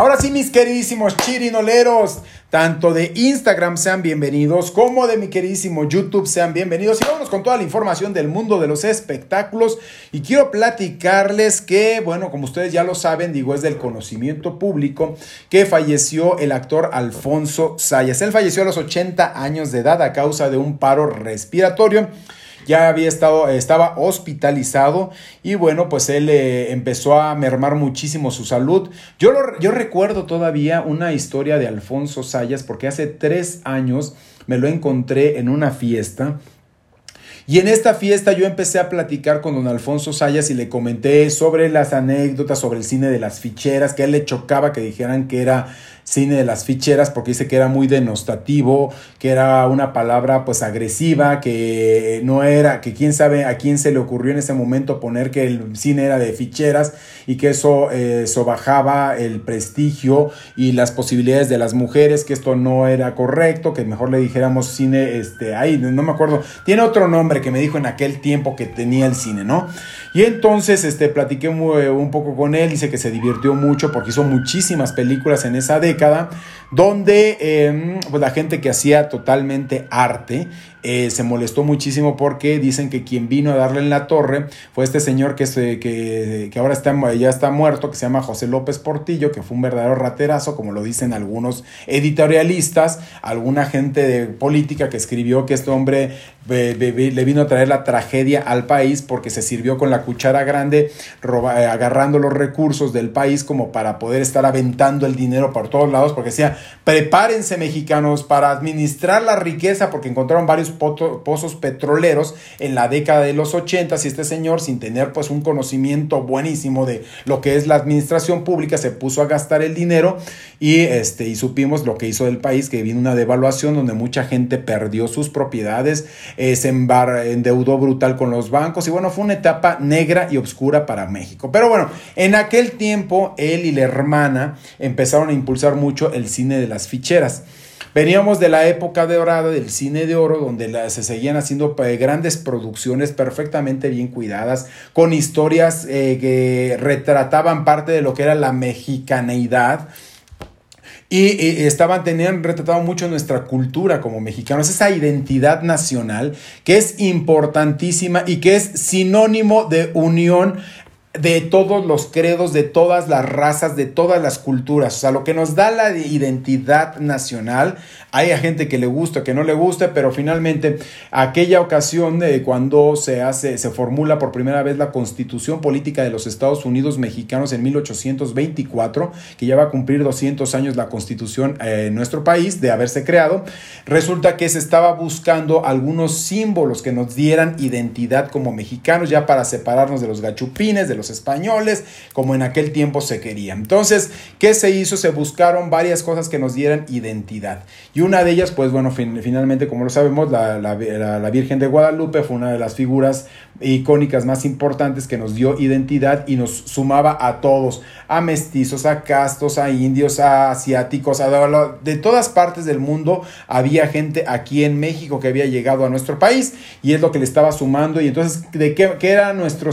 Ahora sí, mis queridísimos chirinoleros, tanto de Instagram sean bienvenidos como de mi queridísimo YouTube sean bienvenidos y vámonos con toda la información del mundo de los espectáculos y quiero platicarles que, bueno, como ustedes ya lo saben, digo, es del conocimiento público que falleció el actor Alfonso Sayas. Él falleció a los 80 años de edad a causa de un paro respiratorio ya había estado, estaba hospitalizado y bueno, pues él eh, empezó a mermar muchísimo su salud. Yo, yo recuerdo todavía una historia de Alfonso Sayas porque hace tres años me lo encontré en una fiesta y en esta fiesta yo empecé a platicar con don Alfonso Sayas y le comenté sobre las anécdotas, sobre el cine de las ficheras, que a él le chocaba que dijeran que era cine de las ficheras porque dice que era muy denostativo, que era una palabra pues agresiva, que no era, que quién sabe a quién se le ocurrió en ese momento poner que el cine era de ficheras y que eso eh, sobajaba el prestigio y las posibilidades de las mujeres, que esto no era correcto, que mejor le dijéramos cine, este, ahí no me acuerdo, tiene otro nombre que me dijo en aquel tiempo que tenía el cine, ¿no? Y entonces este, platiqué un poco con él, dice que se divirtió mucho porque hizo muchísimas películas en esa década, donde em, pues la gente que hacía totalmente arte eh, se molestó muchísimo porque dicen que quien vino a darle en la torre fue este señor que, se, que, que, ahora está, ya está muerto, que se llama José López Portillo, que fue un verdadero raterazo, como lo dicen algunos editorialistas, alguna gente de política que escribió que este hombre le vino a traer la tragedia al país porque se sirvió con la cuchara grande, eh, agarrando los recursos del país como para poder estar aventando el dinero por todos lados, porque decía, prepárense mexicanos para administrar la riqueza, porque encontraron varios pozos petroleros en la década de los 80 y este señor, sin tener pues un conocimiento buenísimo de lo que es la administración pública, se puso a gastar el dinero y, este, y supimos lo que hizo el país, que vino una devaluación donde mucha gente perdió sus propiedades, eh, se endeudó brutal con los bancos y bueno, fue una etapa negra y oscura para México. Pero bueno, en aquel tiempo él y la hermana empezaron a impulsar mucho el cine de las ficheras. Veníamos de la época dorada del cine de oro, donde se seguían haciendo eh, grandes producciones perfectamente bien cuidadas, con historias eh, que retrataban parte de lo que era la mexicaneidad. Y, estaban, tenían retratado mucho nuestra cultura como mexicanos, esa identidad nacional que es importantísima y que es sinónimo de unión de todos los credos, de todas las razas, de todas las culturas. O sea, lo que nos da la identidad nacional, hay a gente que le gusta, que no le gusta, pero finalmente aquella ocasión de cuando se hace, se formula por primera vez la constitución política de los Estados Unidos mexicanos en 1824, que ya va a cumplir 200 años la constitución eh, en nuestro país de haberse creado, resulta que se estaba buscando algunos símbolos que nos dieran identidad como mexicanos, ya para separarnos de los gachupines, de los españoles, como en aquel tiempo se quería. Entonces, ¿qué se hizo? Se buscaron varias cosas que nos dieran identidad. Y una de ellas, pues bueno, finalmente, como lo sabemos, la, la, Virgen de Guadalupe fue una de las figuras icónicas más importantes que nos dio identidad y nos sumaba a todos, a mestizos, a castos, a indios, a asiáticos, a de todas partes del mundo había gente aquí en México que había llegado a nuestro país y es lo que le estaba sumando y entonces de qué, qué era nuestro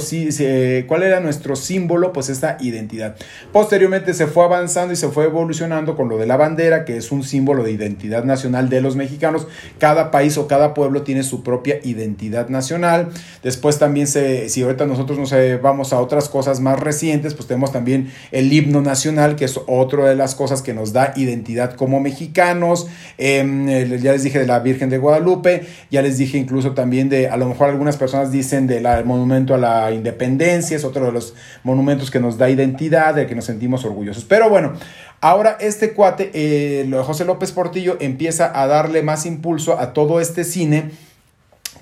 cuál era nuestro símbolo, pues esta identidad. Posteriormente se fue avanzando y se fue evolucionando con lo de la bandera, que es un símbolo de identidad nacional de los mexicanos. Cada país o cada pueblo tiene su propia identidad nacional. Después también se, si ahorita nosotros nos vamos a otras cosas más recientes, pues tenemos también el himno nacional, que es otra de las cosas que nos da identidad como mexicanos. Em, ya les dije de la Virgen de Guadalupe, ya les dije incluso también de, a lo mejor algunas personas dicen del monumento a la independencia, es otro de los monumentos que nos da identidad, de que nos sentimos orgullosos. Pero bueno, ahora este cuate, eh, José López Portillo, empieza a darle más impulso a todo este cine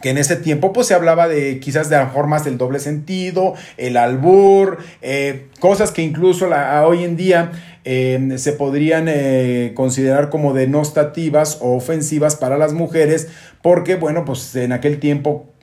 que en ese tiempo pues se hablaba de quizás de formas del doble sentido, el albur, eh, cosas que incluso hoy en día eh, se podrían considerar como denostativas o ofensivas para las mujeres, porque bueno, pues en aquel tiempo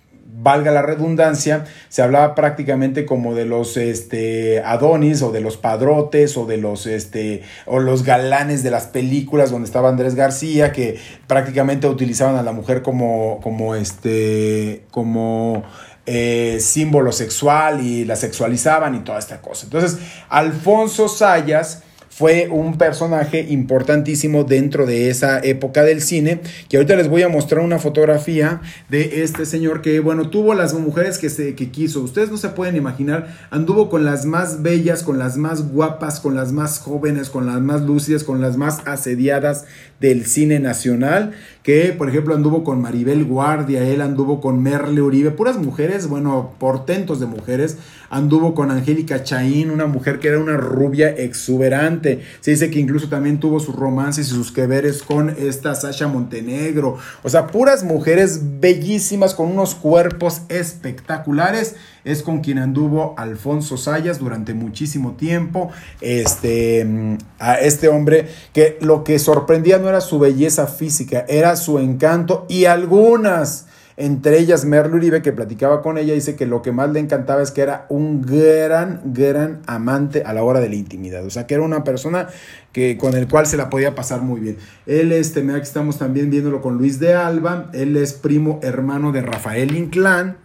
valga la redundancia, se hablaba prácticamente como de los este, Adonis o de los padrotes o de los, este, o los galanes de las películas donde estaba Andrés García, que prácticamente utilizaban a la mujer como, como, este, como eh, símbolo sexual y la sexualizaban y toda esta cosa. Entonces, Alfonso Sayas fue un personaje importantísimo dentro de esa época del cine, que ahorita les voy a mostrar una fotografía de este señor que, bueno, tuvo las mujeres que, se, que quiso. Ustedes no se pueden imaginar, anduvo con las más bellas, con las más guapas, con las más jóvenes, con las más lúcidas, con las más asediadas del cine nacional, que por ejemplo anduvo con Maribel Guardia, él anduvo con Merle Uribe, puras mujeres, bueno, portentos de mujeres, anduvo con Angélica Chaín, una mujer que era una rubia exuberante, se dice que incluso también tuvo sus romances y sus que veres con esta Sasha Montenegro, o sea, puras mujeres bellísimas con unos cuerpos espectaculares, es con quien anduvo Alfonso Sayas durante muchísimo tiempo, este, mm, a este hombre que lo que sorprendía no era su belleza física, era su encanto y algunas, entre ellas Merle Uribe, que platicaba con ella, dice que lo que más le encantaba es que era un gran, gran amante a la hora de la intimidad. O sea, que era una persona que, con el cual se la podía pasar muy bien. Él, este, aquí estamos también viéndolo con Luis de Alba, él es primo hermano de Rafael Inclán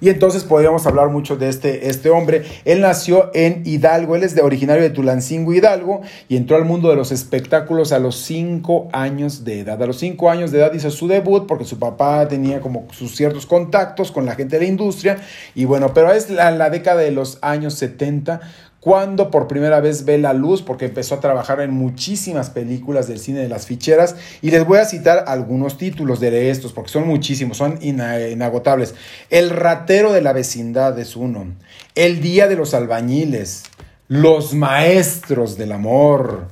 y entonces podríamos hablar mucho de este, este hombre. Él nació en Hidalgo, él es de originario de Tulancingo, Hidalgo, y entró al mundo de los espectáculos a los cinco años de edad. A los cinco años de edad hizo su debut porque su papá tenía como sus ciertos contactos con la gente de la industria. Y bueno, pero es la, la década de los años 70 cuando por primera vez ve la luz, porque empezó a trabajar en muchísimas películas del cine de las ficheras, y les voy a citar algunos títulos de estos, porque son muchísimos, son inagotables. El ratero de la vecindad es uno, El día de los albañiles, Los maestros del amor,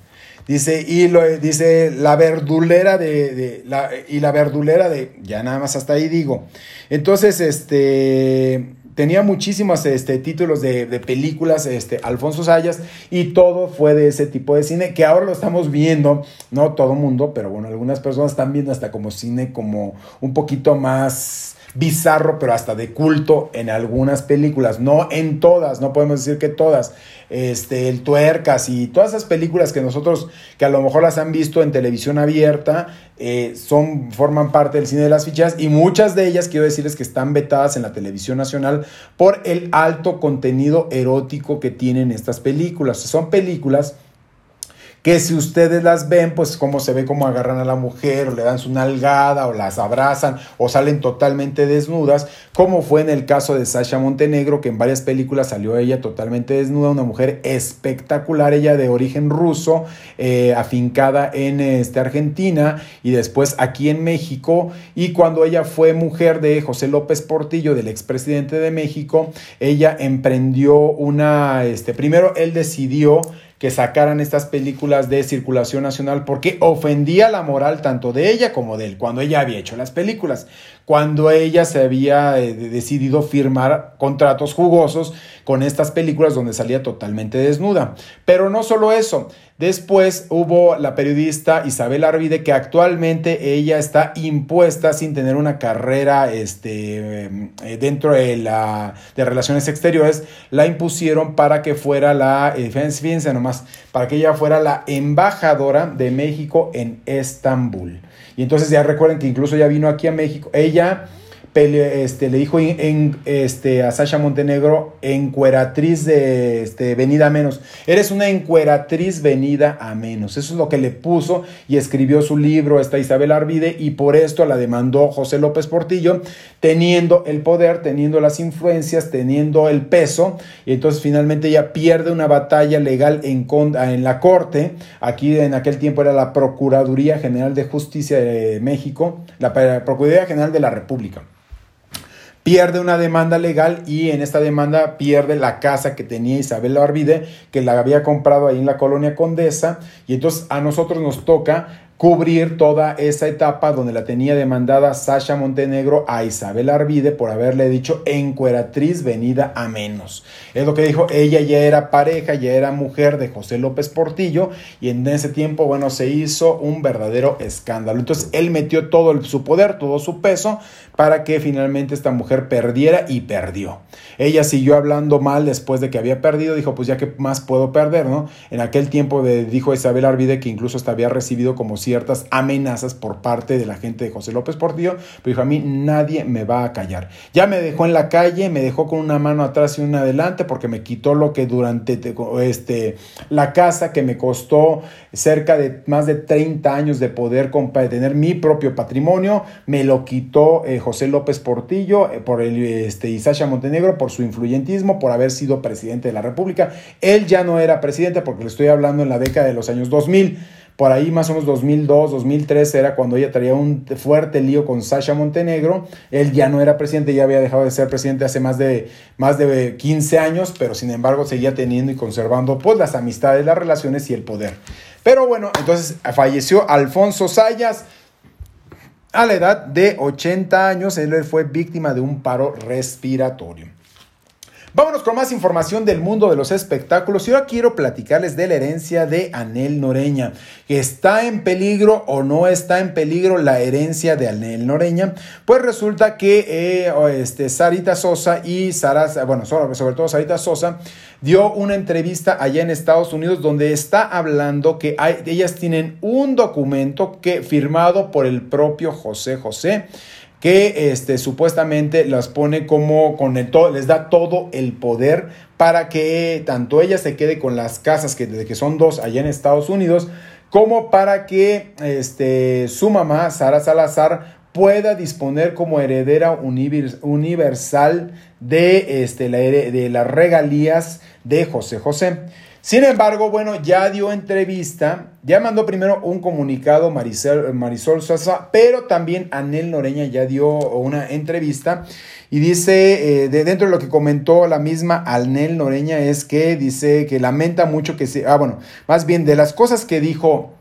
Dice, y lo, dice la verdulera de, la, y la verdulera de, ya nada más hasta ahí digo. Entonces, este, tenía muchísimos este, títulos de, películas, este, Alfonso Sayas, y todo fue de ese tipo de cine, que ahora lo estamos viendo, no todo mundo, pero bueno, algunas personas están viendo hasta como cine como un poquito más bizarro, pero hasta de culto en algunas películas, no en todas, no podemos decir que todas. Este, el Tuercas y todas esas películas que nosotros, que a lo mejor las han visto en televisión abierta, eh, son, forman parte del cine de las fichas y muchas de ellas quiero decirles que están vetadas en la televisión nacional por el alto contenido erótico que tienen estas películas. Son películas que si ustedes las ven, pues como se ve como agarran a la mujer o le dan su nalgada o las abrazan o salen totalmente desnudas, como fue en el caso de Sasha Montenegro, que en varias películas salió ella totalmente desnuda, una mujer espectacular, ella de origen ruso, eh, afincada en este, Argentina y después aquí en México, y cuando ella fue mujer de José López Portillo, del expresidente de México, ella emprendió una, este, primero él decidió que sacaran estas películas de circulación nacional porque ofendía la moral tanto de ella como de él, cuando ella había hecho las películas, cuando ella se había eh, decidido firmar contratos jugosos con estas películas donde salía totalmente desnuda. Pero no solo eso, Después hubo la periodista Isabel Arvide, que actualmente ella está impuesta sin tener una carrera este, eh, dentro de, la, de relaciones exteriores. La impusieron para que fuera la, eh, nomás, para que ella fuera la embajadora de México en Estambul. Y entonces ya recuerden que incluso ya vino aquí a México. Ella este, le dijo este, a Sasha Montenegro, encueratriz de este, venida a menos. Eres una encueratriz venida a menos. Eso es lo que le puso y escribió su libro esta Isabel Arvide y por esto la demandó José López Portillo, teniendo el poder, teniendo las influencias, teniendo el peso. Y entonces finalmente ella pierde una batalla legal en, en la corte. Aquí en aquel tiempo era la Procuraduría General de Justicia de México, la Procuraduría General de la República pierde una demanda legal y en esta demanda pierde la casa que tenía Isabel Arvide, que la había comprado ahí en la colonia Condesa, y entonces a nosotros nos toca cubrir toda esa etapa donde la tenía demandada Sasha Montenegro a Isabel Arvide por haberle dicho encueratriz venida a menos. Es lo que dijo, ella ya era pareja, ya era mujer de José López Portillo y en ese tiempo, bueno, se hizo un verdadero escándalo. Entonces él metió todo su poder, todo su peso para que finalmente esta mujer perdiera y perdió. Ella siguió hablando mal después de que había perdido, dijo, pues ya que más puedo perder, ¿no? En aquel tiempo dijo Isabel Arvide que incluso hasta había recibido como ciertas amenazas por parte de la gente de José López Portillo, pero dijo a mí nadie me va a callar. Ya me dejó en la calle, me dejó con una mano atrás y una adelante porque me quitó lo que durante este, la casa que me costó cerca de más de 30 años de poder tener mi propio patrimonio, me lo quitó eh, José López Portillo eh, por el este, Montenegro por su influyentismo, por haber sido presidente de la República. Él ya no era presidente porque le estoy hablando en la década de los años 2000. Por ahí más o menos 2002, 2003 era cuando ella traía un fuerte lío con Sasha Montenegro. Él ya no era presidente, ya había dejado de ser presidente hace más de, más de 15 años, pero sin embargo seguía teniendo y conservando pues las amistades, las relaciones y el poder. Pero bueno, entonces falleció Alfonso Sayas a la edad de 80 años. Él fue víctima de un paro respiratorio. Vámonos con más información del mundo de los espectáculos. Y ahora quiero platicarles de la herencia de Anel Noreña. ¿Está en peligro o no está en peligro la herencia de Anel Noreña? Pues resulta que eh, este, Sarita Sosa y Sara, bueno, sobre, sobre todo Sarita Sosa, dio una entrevista allá en Estados Unidos donde está hablando que ellas tienen un documento que firmado por el propio José José que este, supuestamente las pone como con el todo, les da todo el poder para que tanto ella se quede con las casas que que son dos allá en Estados Unidos, como para que este, su mamá, Sara Salazar, pueda disponer como heredera universal de, este, la, de las regalías de José José. Sin embargo, bueno, ya dio entrevista, ya mandó primero un comunicado Marisol, Marisol Sosa, pero también Anel Noreña ya dio una entrevista y dice, eh, de dentro de lo que comentó la misma Anel Noreña es que dice que lamenta mucho que se, ah, bueno, más bien de las cosas que dijo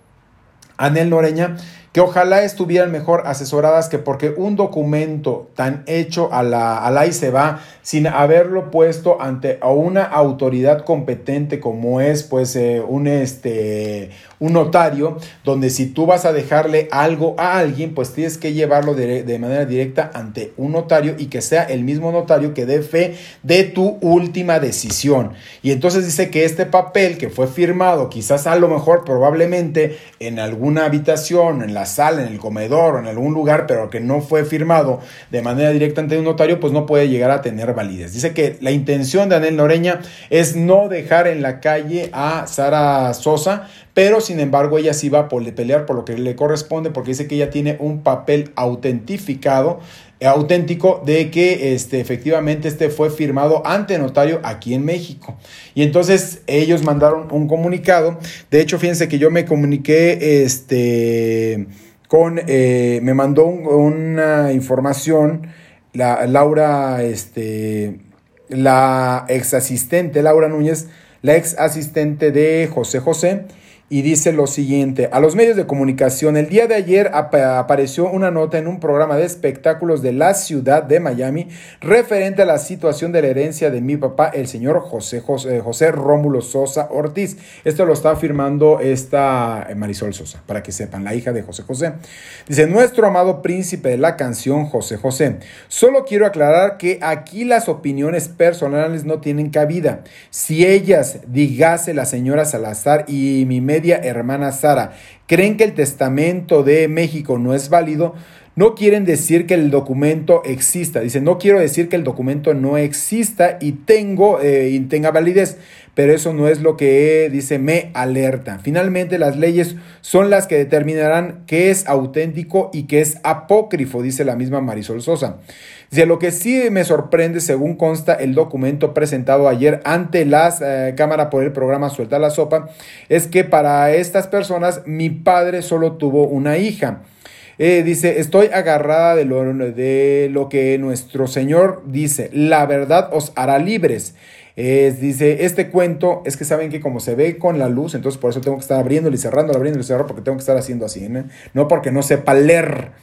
Anel Noreña, que ojalá estuvieran mejor asesoradas que porque un documento tan hecho a la, a se va sin haberlo puesto ante una autoridad competente como es pues eh, un, este, un notario, donde si tú vas a dejarle algo a alguien, pues tienes que llevarlo de, manera directa ante un notario y que sea el mismo notario que dé fe de tu última decisión. Y entonces dice que este papel que fue firmado, quizás a lo mejor probablemente en alguna habitación, en la sala, en el comedor o en algún lugar, pero que no fue firmado de manera directa ante un notario, pues no puede llegar a tener validez. Dice que la intención de Anel Noreña es no dejar en la calle a Sara Sosa, pero sin embargo ella sí va a pelear por lo que le corresponde porque dice que ella tiene un papel autentificado auténtico de que este, efectivamente este fue firmado ante notario aquí en México. Y entonces ellos mandaron un comunicado. De hecho, fíjense que yo me comuniqué este, con, eh, me mandó una información, la Laura, este, la ex asistente, Laura Núñez, la ex asistente de José José y dice lo siguiente, a los medios de comunicación, el día de ayer apareció una nota en un programa de espectáculos de la ciudad de Miami referente a la situación de la herencia de mi papá, el señor José, José, José Rómulo Sosa Ortiz. Esto lo está firmando esta eh, Marisol Sosa, para que sepan, la hija de José José. Dice, nuestro amado príncipe de la canción José José. Solo quiero aclarar que aquí las opiniones personales no tienen cabida. Si ellas, digase la señora Salazar y mi medio hermana Sara creen que el testamento de México no es válido, no quieren decir que el documento exista. Dicen, no quiero decir que el documento no exista y, tengo, eh, y tenga validez, pero eso no es lo que dice, me alerta. Finalmente, las leyes son las que determinarán qué es auténtico y qué es apócrifo, dice la misma Marisol Sosa. De lo que sí me sorprende, según consta el documento presentado ayer ante la eh, Cámara por el programa Suelta la Sopa, es que para estas personas mi padre solo tuvo una hija. Eh, dice, estoy agarrada de lo, de lo que nuestro Señor dice, la verdad os hará libres. dice, este cuento es que saben que como se ve con la luz, entonces por eso tengo que estar abriéndolo y cerrando, abriendo y cerrando, porque tengo que estar haciendo así, no porque no sepa leer.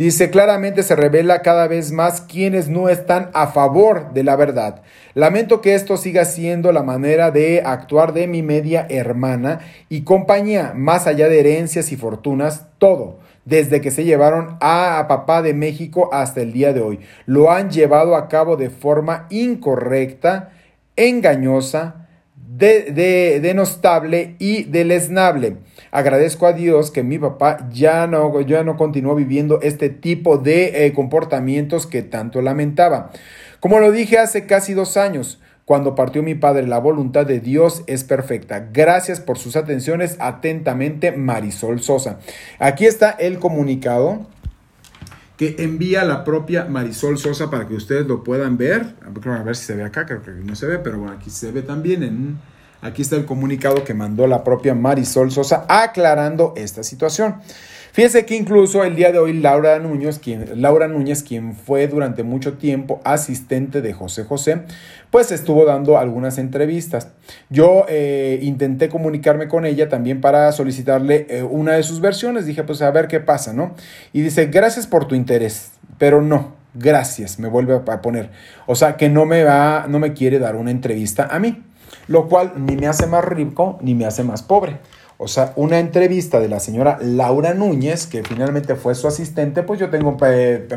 Dice, claramente se revela cada vez más quienes no están a favor de la verdad. Lamento que esto siga siendo la manera de actuar de mi media hermana y compañía, más allá de herencias y fortunas, todo, desde que se llevaron a, papá de México hasta el día de hoy. Lo han llevado a cabo de forma incorrecta, engañosa, de, denostable y deleznable. Agradezco a Dios que mi papá ya no, ya no continuó viviendo este tipo de eh, comportamientos que tanto lamentaba. Como lo dije hace casi dos años, cuando partió mi padre, la voluntad de Dios es perfecta. Gracias por sus atenciones. Atentamente, Marisol Sosa. Aquí está el comunicado que envía la propia Marisol Sosa para que ustedes lo puedan ver. A ver si se ve acá, creo que no se ve, pero bueno, aquí se ve también. Aquí está el comunicado que mandó la propia Marisol Sosa aclarando esta situación. Fíjese que incluso el día de hoy Laura Núñez, quien, Laura quien fue durante mucho tiempo asistente de José José, pues estuvo dando algunas entrevistas. Yo eh, intenté comunicarme con ella también para solicitarle eh, una de sus versiones. Dije, pues a ver qué pasa, ¿no? Y dice, gracias por tu interés, pero no, gracias, me vuelve a poner. O sea, que no me va, no me quiere dar una entrevista a mí, lo cual ni me hace más rico ni me hace más pobre. O sea, una entrevista de la señora Laura Núñez, que finalmente fue su asistente, pues yo tengo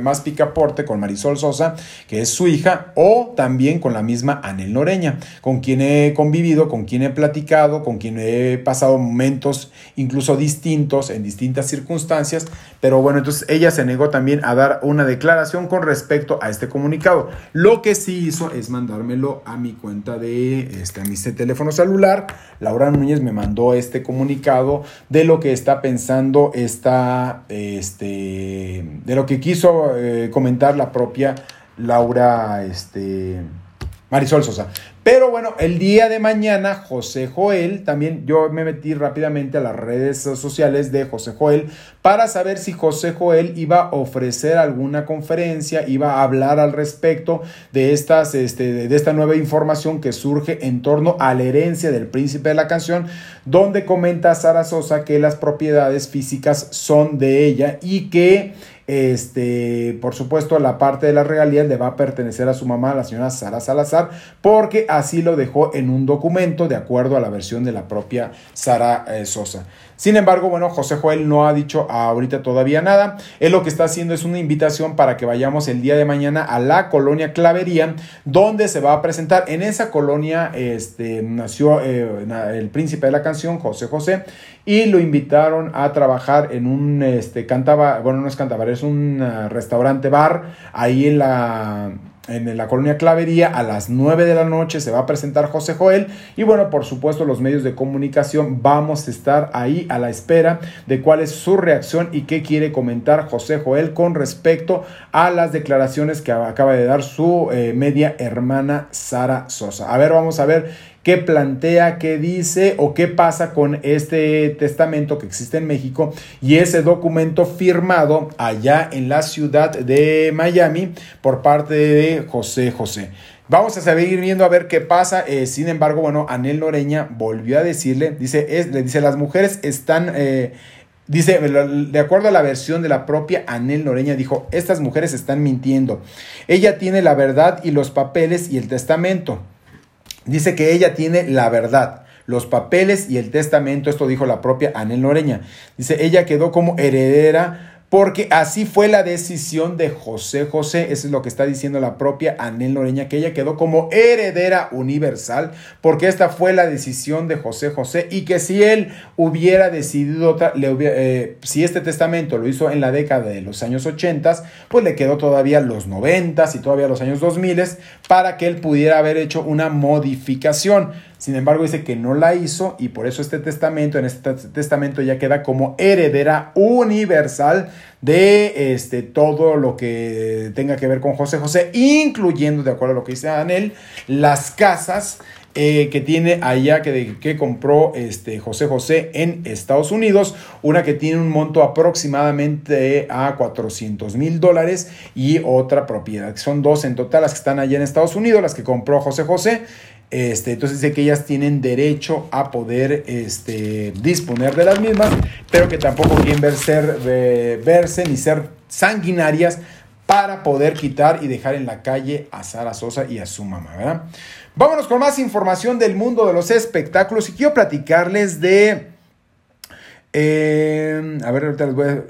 más picaporte con Marisol Sosa, que es su hija, o también con la misma Anel Noreña, con quien he convivido, con quien he platicado, con quien he pasado momentos incluso distintos en distintas circunstancias, pero bueno, entonces ella se negó también a dar una declaración con respecto a este comunicado. Lo que sí hizo es mandármelo a mi cuenta de, este, a mi teléfono celular. Laura Núñez me mandó este comunicado de lo que está pensando esta, este, de lo que quiso eh, comentar la propia Laura, este, Marisol Sosa. Pero bueno, el día de mañana, José Joel, también yo me metí rápidamente a las redes sociales de José Joel para saber si José Joel iba a ofrecer alguna conferencia, iba a hablar al respecto de, estas, este, de esta nueva información que surge en torno a la herencia del príncipe de la canción, donde comenta Sara Sosa que las propiedades físicas son de ella y que este, por supuesto, la parte de la regalías le va a pertenecer a su mamá, la señora Sara Salazar, porque así lo dejó en un documento de acuerdo a la versión de la propia Sara eh, Sosa. Sin embargo, bueno, José Joel no ha dicho ahorita todavía nada. Él lo que está haciendo es una invitación para que vayamos el día de mañana a la colonia Clavería, donde se va a presentar. En esa colonia este, nació eh, el príncipe de la canción, José José, y lo invitaron a trabajar en un, este, cantaba, bueno, no es cantabar, es un uh, restaurante bar ahí en la en la colonia Clavería a las 9 de la noche se va a presentar José Joel y bueno, por supuesto los medios de comunicación vamos a estar ahí a la espera de cuál es su reacción y qué quiere comentar José Joel con respecto a las declaraciones que acaba de dar su eh, media hermana Sara Sosa. A ver, vamos a ver qué plantea, qué dice o qué pasa con este testamento que existe en México y ese documento firmado allá en la ciudad de Miami por parte de José José. Vamos a seguir viendo a ver qué pasa. Eh, sin embargo, bueno, Anel Loreña volvió a decirle, dice, le dice, las mujeres están... Eh, Dice, de acuerdo a la versión de la propia Anel Loreña, dijo, estas mujeres están mintiendo. Ella tiene la verdad y los papeles y el testamento. Dice que ella tiene la verdad, los papeles y el testamento, esto dijo la propia Anel Noreña. Dice, ella quedó como heredera porque así fue la decisión de José José, eso es lo que está diciendo la propia Anel Noreña, que ella quedó como heredera universal, porque esta fue la decisión de José José y que si él hubiera decidido, le eh, si este testamento lo hizo en la década de los años 80, pues le quedó todavía los 90 y todavía los años 2000 para que él pudiera haber hecho una modificación. Sin embargo, dice que no la hizo y por eso este testamento, en este testamento ya queda como heredera universal de este, todo lo que tenga que ver con José José, incluyendo, de acuerdo a lo que dice Anel, las casas eh, que tiene allá que, que compró este José José en Estados Unidos, una que tiene un monto aproximadamente a 400 mil dólares y otra propiedad, que son dos en total las que están allá en Estados Unidos, las que compró José José este, entonces dice que ellas tienen derecho a poder este, disponer de las mismas, pero que tampoco quieren verse ni ser sanguinarias para poder quitar y dejar en la calle a Sara Sosa y a su mamá, ¿verdad? Vámonos con más información del mundo de los espectáculos y quiero platicarles de... Eh, a ver, ahorita les voy a...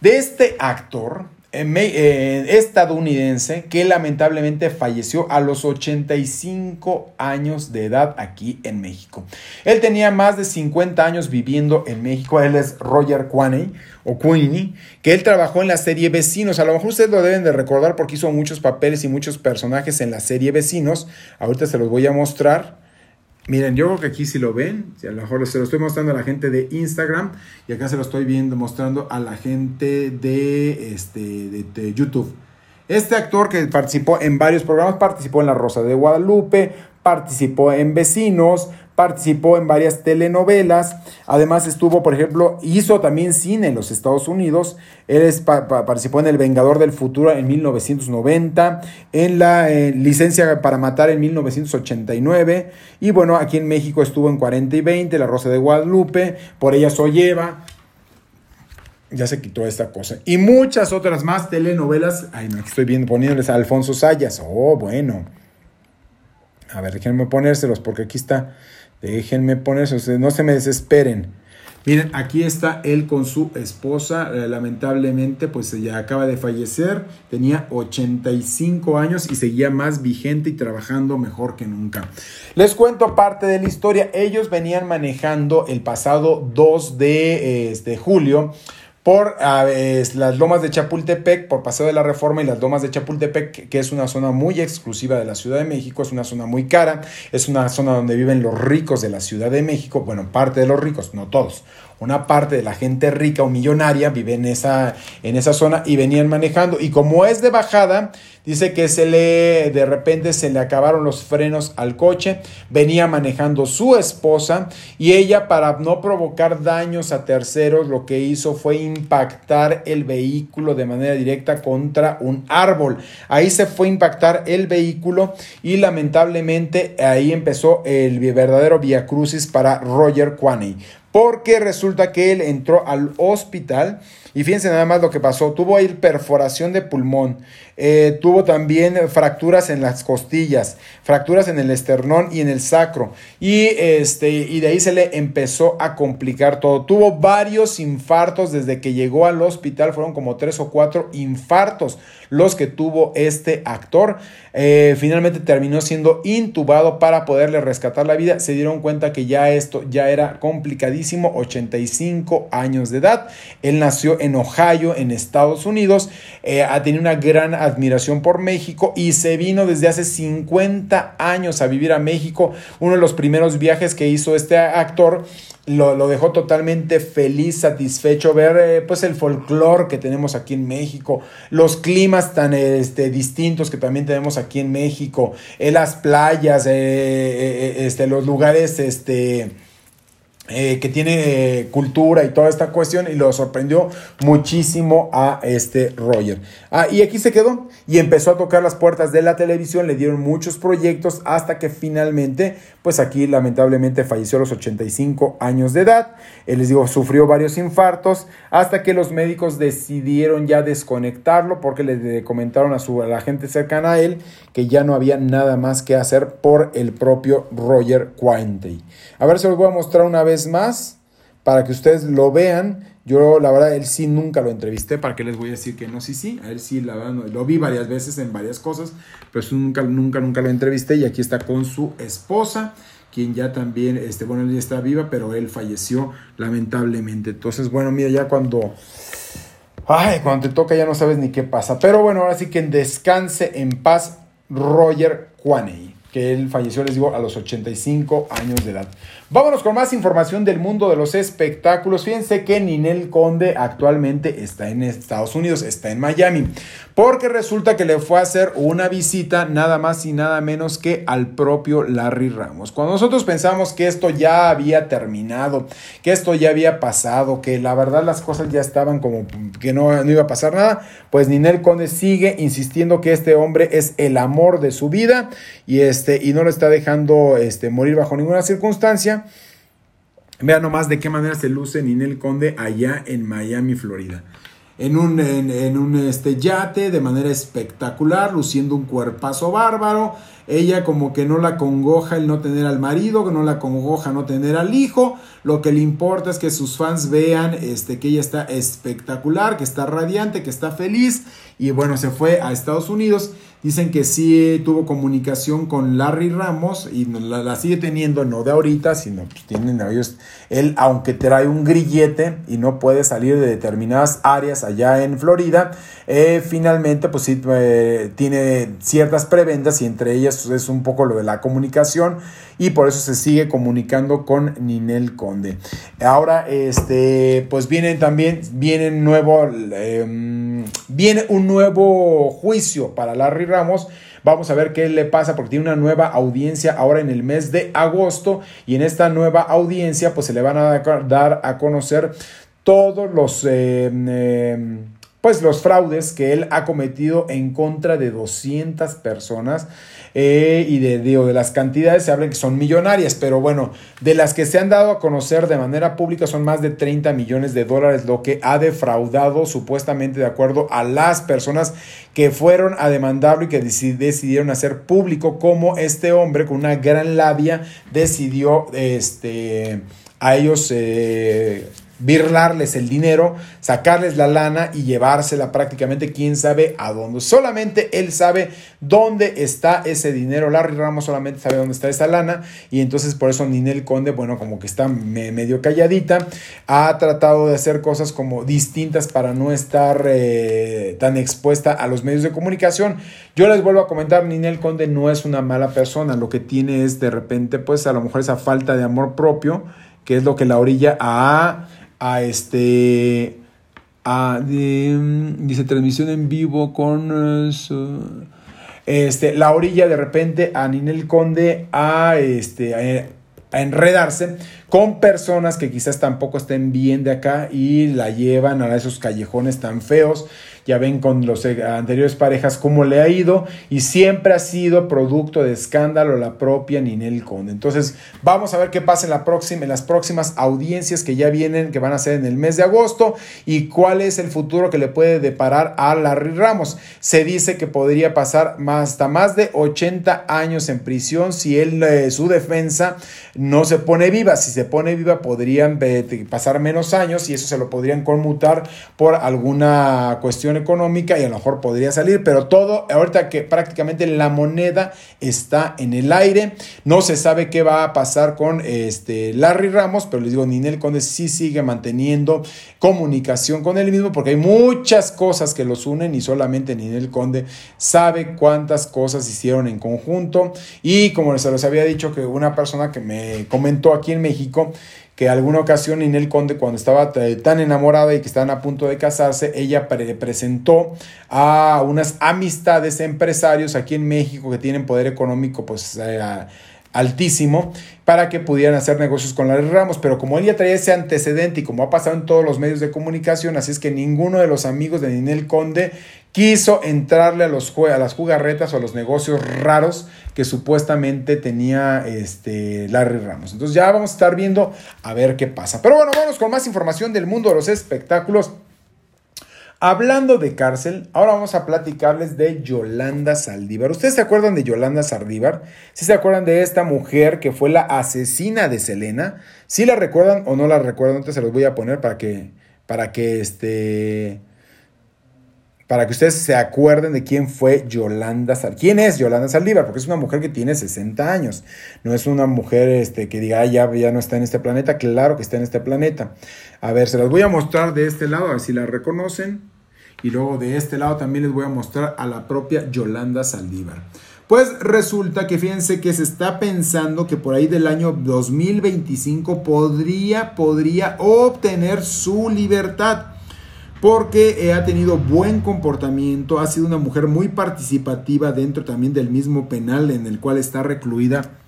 De este actor, estadounidense que lamentablemente falleció a los 85 años de edad aquí en México. Él tenía más de 50 años viviendo en México. Él es Roger Quaney o Queenie, que él trabajó en la serie Vecinos. A lo mejor ustedes lo deben de recordar porque hizo muchos papeles y muchos personajes en la serie Vecinos. Ahorita se los voy a mostrar. Miren, yo creo que aquí si lo ven, a lo mejor se lo estoy mostrando a la gente de Instagram y acá se lo estoy viendo mostrando a la gente de, este, de, YouTube. Este actor que participó en varios programas, participó en La Rosa de Guadalupe, participó en Vecinos, participó en varias telenovelas, además estuvo, por ejemplo, hizo también cine en los Estados Unidos, él participó en El Vengador del Futuro en 1990, en la eh, Licencia para Matar en 1989, y bueno, aquí en México estuvo en 40 y 20, La Rosa de Guadalupe, Por ella soy Eva, ya se quitó esta cosa. Y muchas otras más telenovelas. Ay, no, estoy viendo poniéndoles a Alfonso Sayas. Oh, bueno. A ver, déjenme ponérselos porque aquí está. Déjenme poner eso, no se me desesperen. Miren, aquí está él con su esposa, eh, lamentablemente pues ya acaba de fallecer, tenía 85 años y seguía más vigente y trabajando mejor que nunca. Les cuento parte de la historia, ellos venían manejando el pasado 2 de este, julio por las lomas de Chapultepec, por Paseo de la Reforma y las lomas de Chapultepec, que es una zona muy exclusiva de la Ciudad de México, es una zona muy cara, es una zona donde viven los ricos de la Ciudad de México, bueno, parte de los ricos, no todos, una parte de la gente rica o millonaria vive en esa, en esa zona y venían manejando. Y como es de bajada, dice que se le, de repente se le acabaron los frenos al coche, venía manejando su esposa y ella para no provocar daños a terceros lo que hizo fue impactar el vehículo de manera directa contra un árbol. Ahí se fue a impactar el vehículo y lamentablemente ahí empezó el verdadero via crucis para Roger Quaney porque resulta que él entró al hospital y fíjense nada más lo que pasó. Tuvo ahí perforación de pulmón, eh, tuvo también fracturas en las costillas, fracturas en el esternón y en el sacro. Y, este, y de ahí se le empezó a complicar todo. Tuvo varios infartos desde que llegó al hospital. Fueron como tres o cuatro infartos los que tuvo este actor. Eh, finalmente terminó siendo intubado para poderle rescatar la vida. Se dieron cuenta que ya esto ya era complicadísimo. 85 años de edad. Él nació en Ohio, en Estados Unidos. Eh, ha tenido una gran admiración por México y se vino desde hace 50 años a vivir a México. Uno de los primeros viajes que hizo este actor lo, dejó totalmente feliz, satisfecho ver eh, pues el folclore que tenemos aquí en México, los climas tan este, distintos que también tenemos aquí en México, eh, las playas, este, los lugares este, eh, que tiene eh, cultura y toda esta cuestión y lo sorprendió muchísimo a este Roger. Ah, y aquí se quedó y empezó a tocar las puertas de la televisión, le dieron muchos proyectos hasta que finalmente, pues aquí lamentablemente falleció a los 85 años de edad. Él les digo, sufrió varios infartos hasta que los médicos decidieron ya desconectarlo porque le comentaron a, su, a la gente cercana a él que ya no había nada más que hacer por el propio Roger Quantey. A ver, se los voy a mostrar una vez más para que ustedes lo vean. Yo, la verdad, él sí nunca lo entrevisté. ¿Para qué les voy a decir que no? Sí, sí. A él sí, la verdad, lo vi varias veces en varias cosas, pero nunca, nunca, nunca lo entrevisté. Y aquí está con su esposa, quien ya también, este, bueno, él está viva, pero él falleció lamentablemente. Entonces, bueno, mira, ya cuando. Ay, cuando te toca ya no sabes ni qué pasa. Pero bueno, ahora sí que descanse en paz Roger Quaney que él falleció, les digo, a los 85 años de edad. Vámonos con más información del mundo de los espectáculos. Fíjense que Ninel Conde actualmente está en Estados Unidos, está en Miami, porque resulta que le fue a hacer una visita nada más y nada menos que al propio Larry Ramos. Cuando nosotros pensamos que esto ya había terminado, que esto ya había pasado, que la verdad las cosas ya estaban como que no, no iba a pasar nada, pues Ninel Conde sigue insistiendo que este hombre es el amor de su vida y, este, y no lo está dejando este, morir bajo ninguna circunstancia. Vean nomás de qué manera se luce Ninel Conde allá en Miami, Florida. En un, en, un este, yate de manera espectacular, luciendo un cuerpazo bárbaro. Ella como que no la congoja el no tener al marido, que no la congoja no tener al hijo. Lo que le importa es que sus fans vean este, que ella está espectacular, que está radiante, que está feliz. Y bueno, se fue a Estados Unidos Dicen que sí tuvo comunicación con Larry Ramos y la, sigue teniendo, no de ahorita, sino que tienen ellos. Él, aunque trae un grillete y no puede salir de determinadas áreas allá en Florida, eh, finalmente, pues sí, eh, tiene ciertas prebendas y entre ellas es un poco lo de la comunicación y por eso se sigue comunicando con Ninel Conde. Ahora, este, pues vienen también, viene nuevo, viene un nuevo juicio para Larry Vamos a ver qué le pasa porque tiene una nueva audiencia ahora en el mes de agosto y en esta nueva audiencia pues se le van a dar a conocer todos los... Em, em, pues los fraudes que él ha cometido en contra de 200 personas eh, y de, de las cantidades se habla que son millonarias, pero bueno, de las que se han dado a conocer de manera pública son más de 30 millones de dólares lo que ha defraudado supuestamente de acuerdo a las personas que fueron a demandarlo y que decidieron hacer público como este hombre con una gran labia decidió este, a ellos... Eh, birlarles el dinero, sacarles la lana y llevársela prácticamente quién sabe a dónde. Solamente él sabe dónde está ese dinero. Larry Ramos solamente sabe dónde está esa lana y entonces por eso Ninel Conde, bueno, como que está medio calladita, ha tratado de hacer cosas como distintas para no estar eh, tan expuesta a los medios de comunicación. Yo les vuelvo a comentar, Ninel Conde no es una mala persona, lo que tiene es de repente pues a lo mejor esa falta de amor propio, que es lo que la orilla a a este a mm, dice transmisión en vivo con este la orilla de repente a Ninel Conde a este a enredarse con personas que quizás tampoco estén bien de acá y la llevan a esos callejones tan feos ya ven con los eh, anteriores parejas cómo le ha ido y siempre ha sido producto de escándalo la propia Ninel Conde. Entonces, vamos a ver qué pasa en, la próxima, en las próximas audiencias que ya vienen, que van a ser en el mes de agosto y cuál es el futuro que le puede deparar a Larry Ramos. Se dice que podría pasar hasta más de 80 años en prisión si él, eh, su defensa no se pone viva. Pone viva, podrían eh, pasar menos años y eso se lo podrían conmutar por alguna cuestión económica y a lo mejor podría salir, pero todo, ahorita que prácticamente la moneda está en el aire, no se sabe qué va a pasar con este Larry Ramos, pero les digo, Ninel Conde sí sigue manteniendo comunicación con él mismo porque hay muchas cosas que los unen y solamente Ninel Conde sabe cuántas cosas hicieron en conjunto. Y como se los había dicho que una persona que me comentó aquí en México que alguna ocasión Inel Conde, cuando estaba tan enamorada y que estaban a punto de casarse, ella presentó a unas amistades empresarios aquí en México que tienen poder económico, pues eh, altísimo para que pudieran hacer negocios con Larry Ramos. Pero como él ya traía ese antecedente y como ha pasado en todos los medios de comunicación, así es que ninguno de los amigos de Ninel Conde quiso entrarle a, los, a las jugarretas o a los negocios raros que supuestamente tenía este Larry Ramos. Entonces ya vamos a estar viendo a ver qué pasa. Pero bueno, vamos con más información del mundo de los espectáculos. Hablando de cárcel, ahora vamos a platicarles de Yolanda Saldívar. ¿Ustedes se acuerdan de Yolanda Saldívar? ¿Sí se acuerdan de esta mujer que fue la asesina de Selena? ¿Sí la recuerdan o no la recuerdan? Entonces se los voy a poner para que, para que este, para que ustedes se acuerden de quién fue Yolanda Saldívar. ¿Quién es Yolanda Saldívar? Porque es una mujer que tiene 60 años. No es una mujer este, que diga, ya, ya no está en este planeta. Claro que está en este planeta. A ver, se las voy a mostrar de este lado, a ver si la reconocen. Y luego de este lado también les voy a mostrar a la propia Yolanda Saldívar. Pues resulta que fíjense que se está pensando que por ahí del año 2025 podría, podría obtener su libertad porque eh, ha tenido buen comportamiento, ha sido una mujer muy participativa dentro también del mismo penal en el cual está recluida.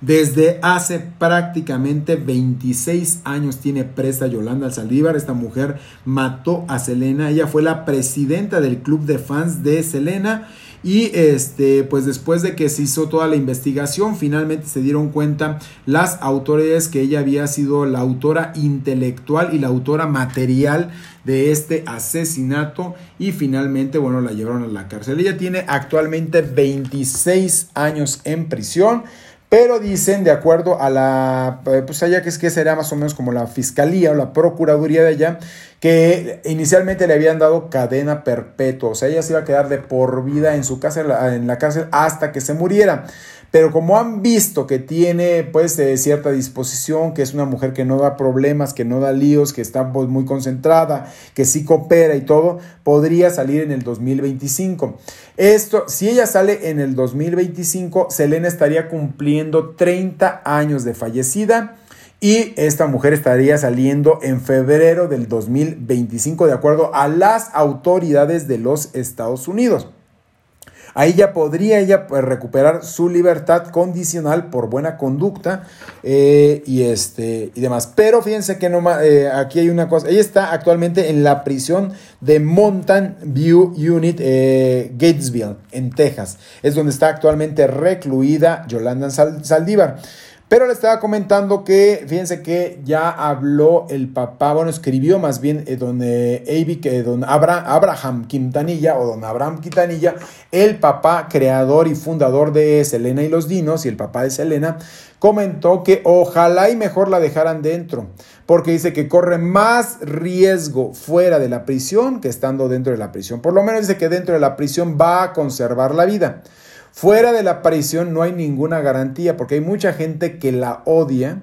Desde hace prácticamente 26 años tiene presa Yolanda Saldívar. Esta mujer mató a Selena. Ella fue la presidenta del club de fans de Selena y este, pues después de que se hizo toda la investigación, finalmente se dieron cuenta las autoridades que ella había sido la autora intelectual y la autora material de este asesinato y finalmente, bueno, la llevaron a la cárcel. Ella tiene actualmente 26 años en prisión. Pero dicen, de acuerdo a la, eh, pues allá que es que sería más o menos como la fiscalía o la procuraduría de allá, que inicialmente le habían dado cadena perpetua, o sea, ella se iba a quedar de por vida en su casa, en la cárcel, hasta que se muriera. Pero como han visto que tiene pues cierta disposición, que es una mujer que no da problemas, que no da líos, que está pues, muy concentrada, que sí coopera y todo, podría salir en el 2025. Esto, si ella sale en el 2025, Selena estaría cumpliendo 30 años de fallecida. Y esta mujer estaría saliendo en febrero del 2025 de acuerdo a las autoridades de los Estados Unidos. Ahí ya podría ella pues, recuperar su libertad condicional por buena conducta eh, y, este, y demás. Pero fíjense que no, eh, aquí hay una cosa. Ella está actualmente en la prisión de Mountain View Unit, eh, Gatesville, en Texas. Es donde está actualmente recluida Yolanda Saldívar. Pero le estaba comentando que, fíjense que ya habló el papá, bueno, escribió más bien eh, don, eh, don Abraham Quintanilla o don Abraham Quintanilla, el papá creador y fundador de Selena y los Dinos y el papá de Selena, comentó que ojalá y mejor la dejaran dentro, porque dice que corre más riesgo fuera de la prisión que estando dentro de la prisión. Por lo menos dice que dentro de la prisión va a conservar la vida. Fuera de la aparición no hay ninguna garantía porque hay mucha gente que la odia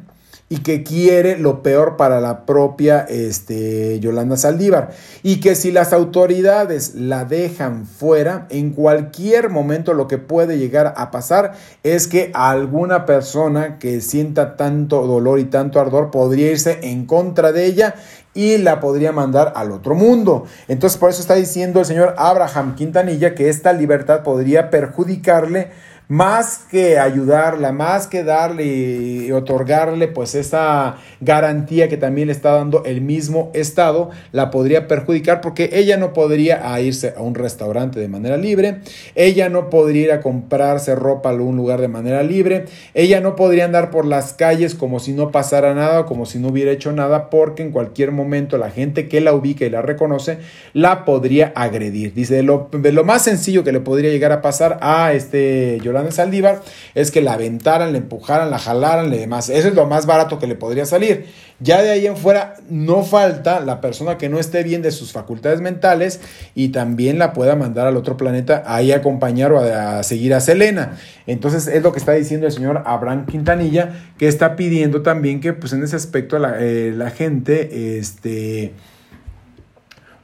y que quiere lo peor para la propia este, Yolanda Saldívar. Y que si las autoridades la dejan fuera, en cualquier momento lo que puede llegar a pasar es que alguna persona que sienta tanto dolor y tanto ardor podría irse en contra de ella y la podría mandar al otro mundo. Entonces por eso está diciendo el señor Abraham Quintanilla que esta libertad podría perjudicarle más que ayudarla, más que darle y otorgarle pues esa garantía que también le está dando el mismo Estado, la podría perjudicar porque ella no podría irse a un restaurante de manera libre, ella no podría ir a comprarse ropa a un lugar de manera libre, ella no podría andar por las calles como si no pasara nada o como si no hubiera hecho nada porque en cualquier momento la gente que la ubica y la reconoce la podría agredir. Dice, lo más sencillo que le podría llegar a pasar a este Yolanda en Saldívar es que la aventaran, la empujaran, la jalaran y demás. Eso es lo más barato que le podría salir. Ya de ahí en fuera no falta la persona que no esté bien de sus facultades mentales y también la pueda mandar al otro planeta ahí a acompañar o a, seguir a Selena. Entonces es lo que está diciendo el señor Abraham Quintanilla, que está pidiendo también que pues en ese aspecto la, eh, la gente este,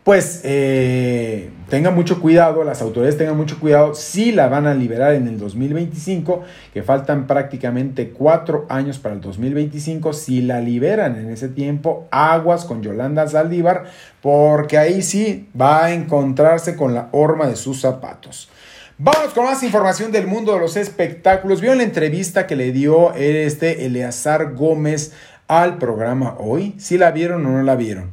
pues eh, tengan mucho cuidado, las autoridades tengan mucho cuidado si la van a liberar en el 2025, que faltan prácticamente cuatro años para el 2025, si la liberan en ese tiempo, aguas con Yolanda Saldívar, porque ahí sí va a encontrarse con la horma de sus zapatos. Vamos con más información del mundo de los espectáculos. ¿Vieron la entrevista que le dio este Eleazar Gómez al programa hoy? ¿Si la vieron o no la vieron?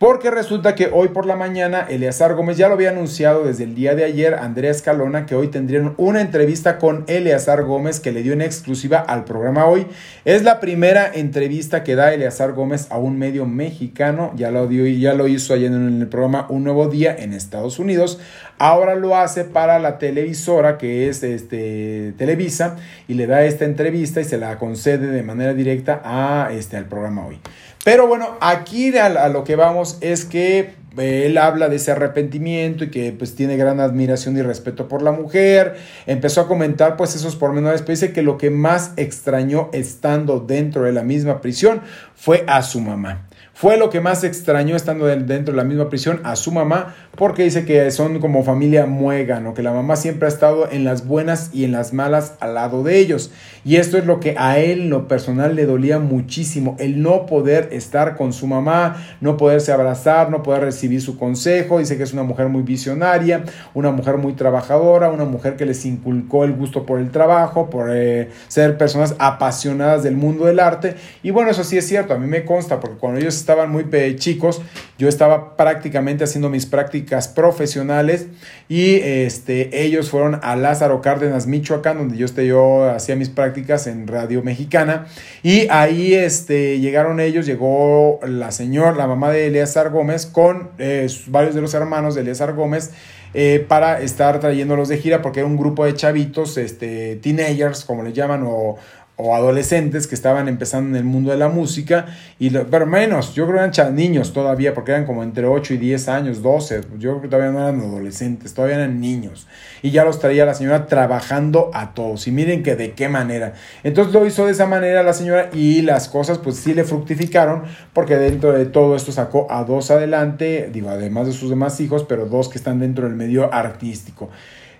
Porque resulta que hoy por la mañana Eleazar Gómez ya lo había anunciado desde el día de ayer Andrea Escalona que hoy tendrían una entrevista con Eleazar Gómez que le dio en exclusiva al programa hoy. Es la primera entrevista que da Eleazar Gómez a un medio mexicano, ya lo dio ya lo hizo ayer en el programa Un Nuevo Día en Estados Unidos. Ahora lo hace para la televisora que es este Televisa y le da esta entrevista y se la concede de manera directa a este al programa hoy. Pero bueno, aquí a, lo que vamos es que eh, él habla de ese arrepentimiento y que pues tiene gran admiración y respeto por la mujer. Empezó a comentar pues esos pormenores, pero dice que lo que más extrañó estando dentro de la misma prisión fue a su mamá. Fue lo que más extrañó estando dentro de la misma prisión a su mamá, porque dice que son como familia muégano, que la mamá siempre ha estado en las buenas y en las malas al lado de ellos. Y esto es lo que a él, lo personal, le dolía muchísimo, el no poder estar con su mamá, no poderse abrazar, no poder recibir su consejo. Dice que es una mujer muy visionaria, una mujer muy trabajadora, una mujer que les inculcó el gusto por el trabajo, por eh, ser personas apasionadas del mundo del arte. Y bueno, eso sí es cierto, a mí me consta, porque cuando ellos estaban muy chicos, yo estaba prácticamente haciendo mis prácticas profesionales y este, ellos fueron a Lázaro Cárdenas, Michoacán, donde yo, este, yo hacía mis prácticas en Radio Mexicana. Y ahí este, llegaron ellos, llegó la señora, la mamá de Eleazar Gómez, con eh, varios de los hermanos de Eleazar Gómez. Eh, para estar trayéndolos de gira porque era un grupo de chavitos, este, teenagers, como les llaman, o, o adolescentes que estaban empezando en el mundo de la música, y pero menos, yo creo que eran niños todavía, porque eran como entre 8 y 10 años, 12, yo creo que todavía no eran adolescentes, todavía eran niños, y ya los traía la señora trabajando a todos, y miren que de qué manera. Entonces lo hizo de esa manera la señora y las cosas pues sí le fructificaron, porque dentro de todo esto sacó a dos adelante, digo, además de sus demás hijos, pero dos que están dentro del medio artístico.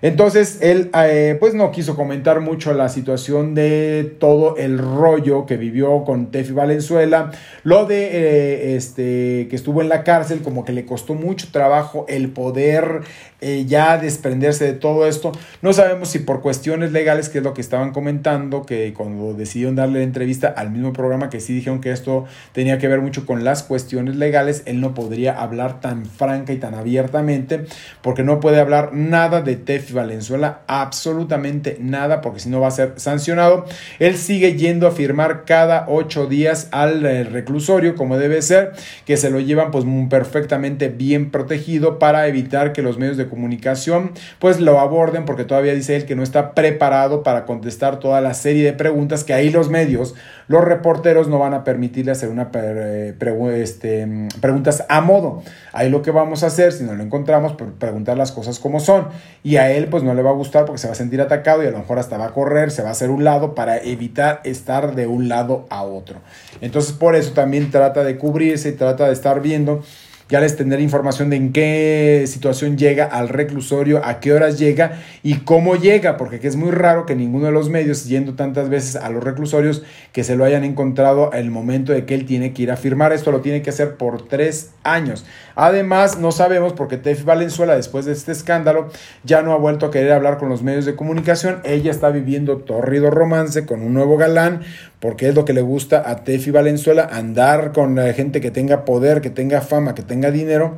Entonces él eh, pues no quiso comentar mucho la situación de todo el rollo que vivió con Tefi Valenzuela, lo de eh, este que estuvo en la cárcel, como que le costó mucho trabajo el poder eh, ya desprenderse de todo esto. No sabemos si por cuestiones legales, que es lo que estaban comentando, que cuando decidieron darle la entrevista al mismo programa, que sí dijeron que esto tenía que ver mucho con las cuestiones legales, él no podría hablar tan franca y tan abiertamente, porque no puede hablar nada de Tefi Valenzuela, absolutamente nada, porque si no va a ser sancionado. Él sigue yendo a firmar cada ocho días al eh, reclusorio, como debe ser, que se lo llevan pues perfectamente bien protegido para evitar que los medios de comunicación pues lo aborden porque todavía dice él que no está preparado para contestar toda la serie de preguntas que ahí los medios, los reporteros no van a permitirle hacer una eh, este, preguntas a modo. Ahí lo que vamos a hacer, si no lo encontramos, pues preguntar las cosas como son. Y a él pues no le va a gustar porque se va a sentir atacado y a lo mejor hasta va a correr, se va a hacer un lado para evitar estar de un lado a otro. Entonces por eso también trata de cubrirse y trata de estar viendo ya les tendré información de en qué situación llega al reclusorio, a qué horas llega y cómo llega, porque es muy raro que ninguno de los medios, yendo tantas veces a los reclusorios, que se lo hayan encontrado el momento de que él tiene que ir a firmar. Esto lo tiene que hacer por tres años. Además, no sabemos porque Tefi Valenzuela, después de este escándalo, ya no ha vuelto a querer hablar con los medios de comunicación. Ella está viviendo torrido romance con un nuevo galán, porque es lo que le gusta a Tefi Valenzuela, andar con la gente que tenga poder, que tenga fama, que tenga dinero.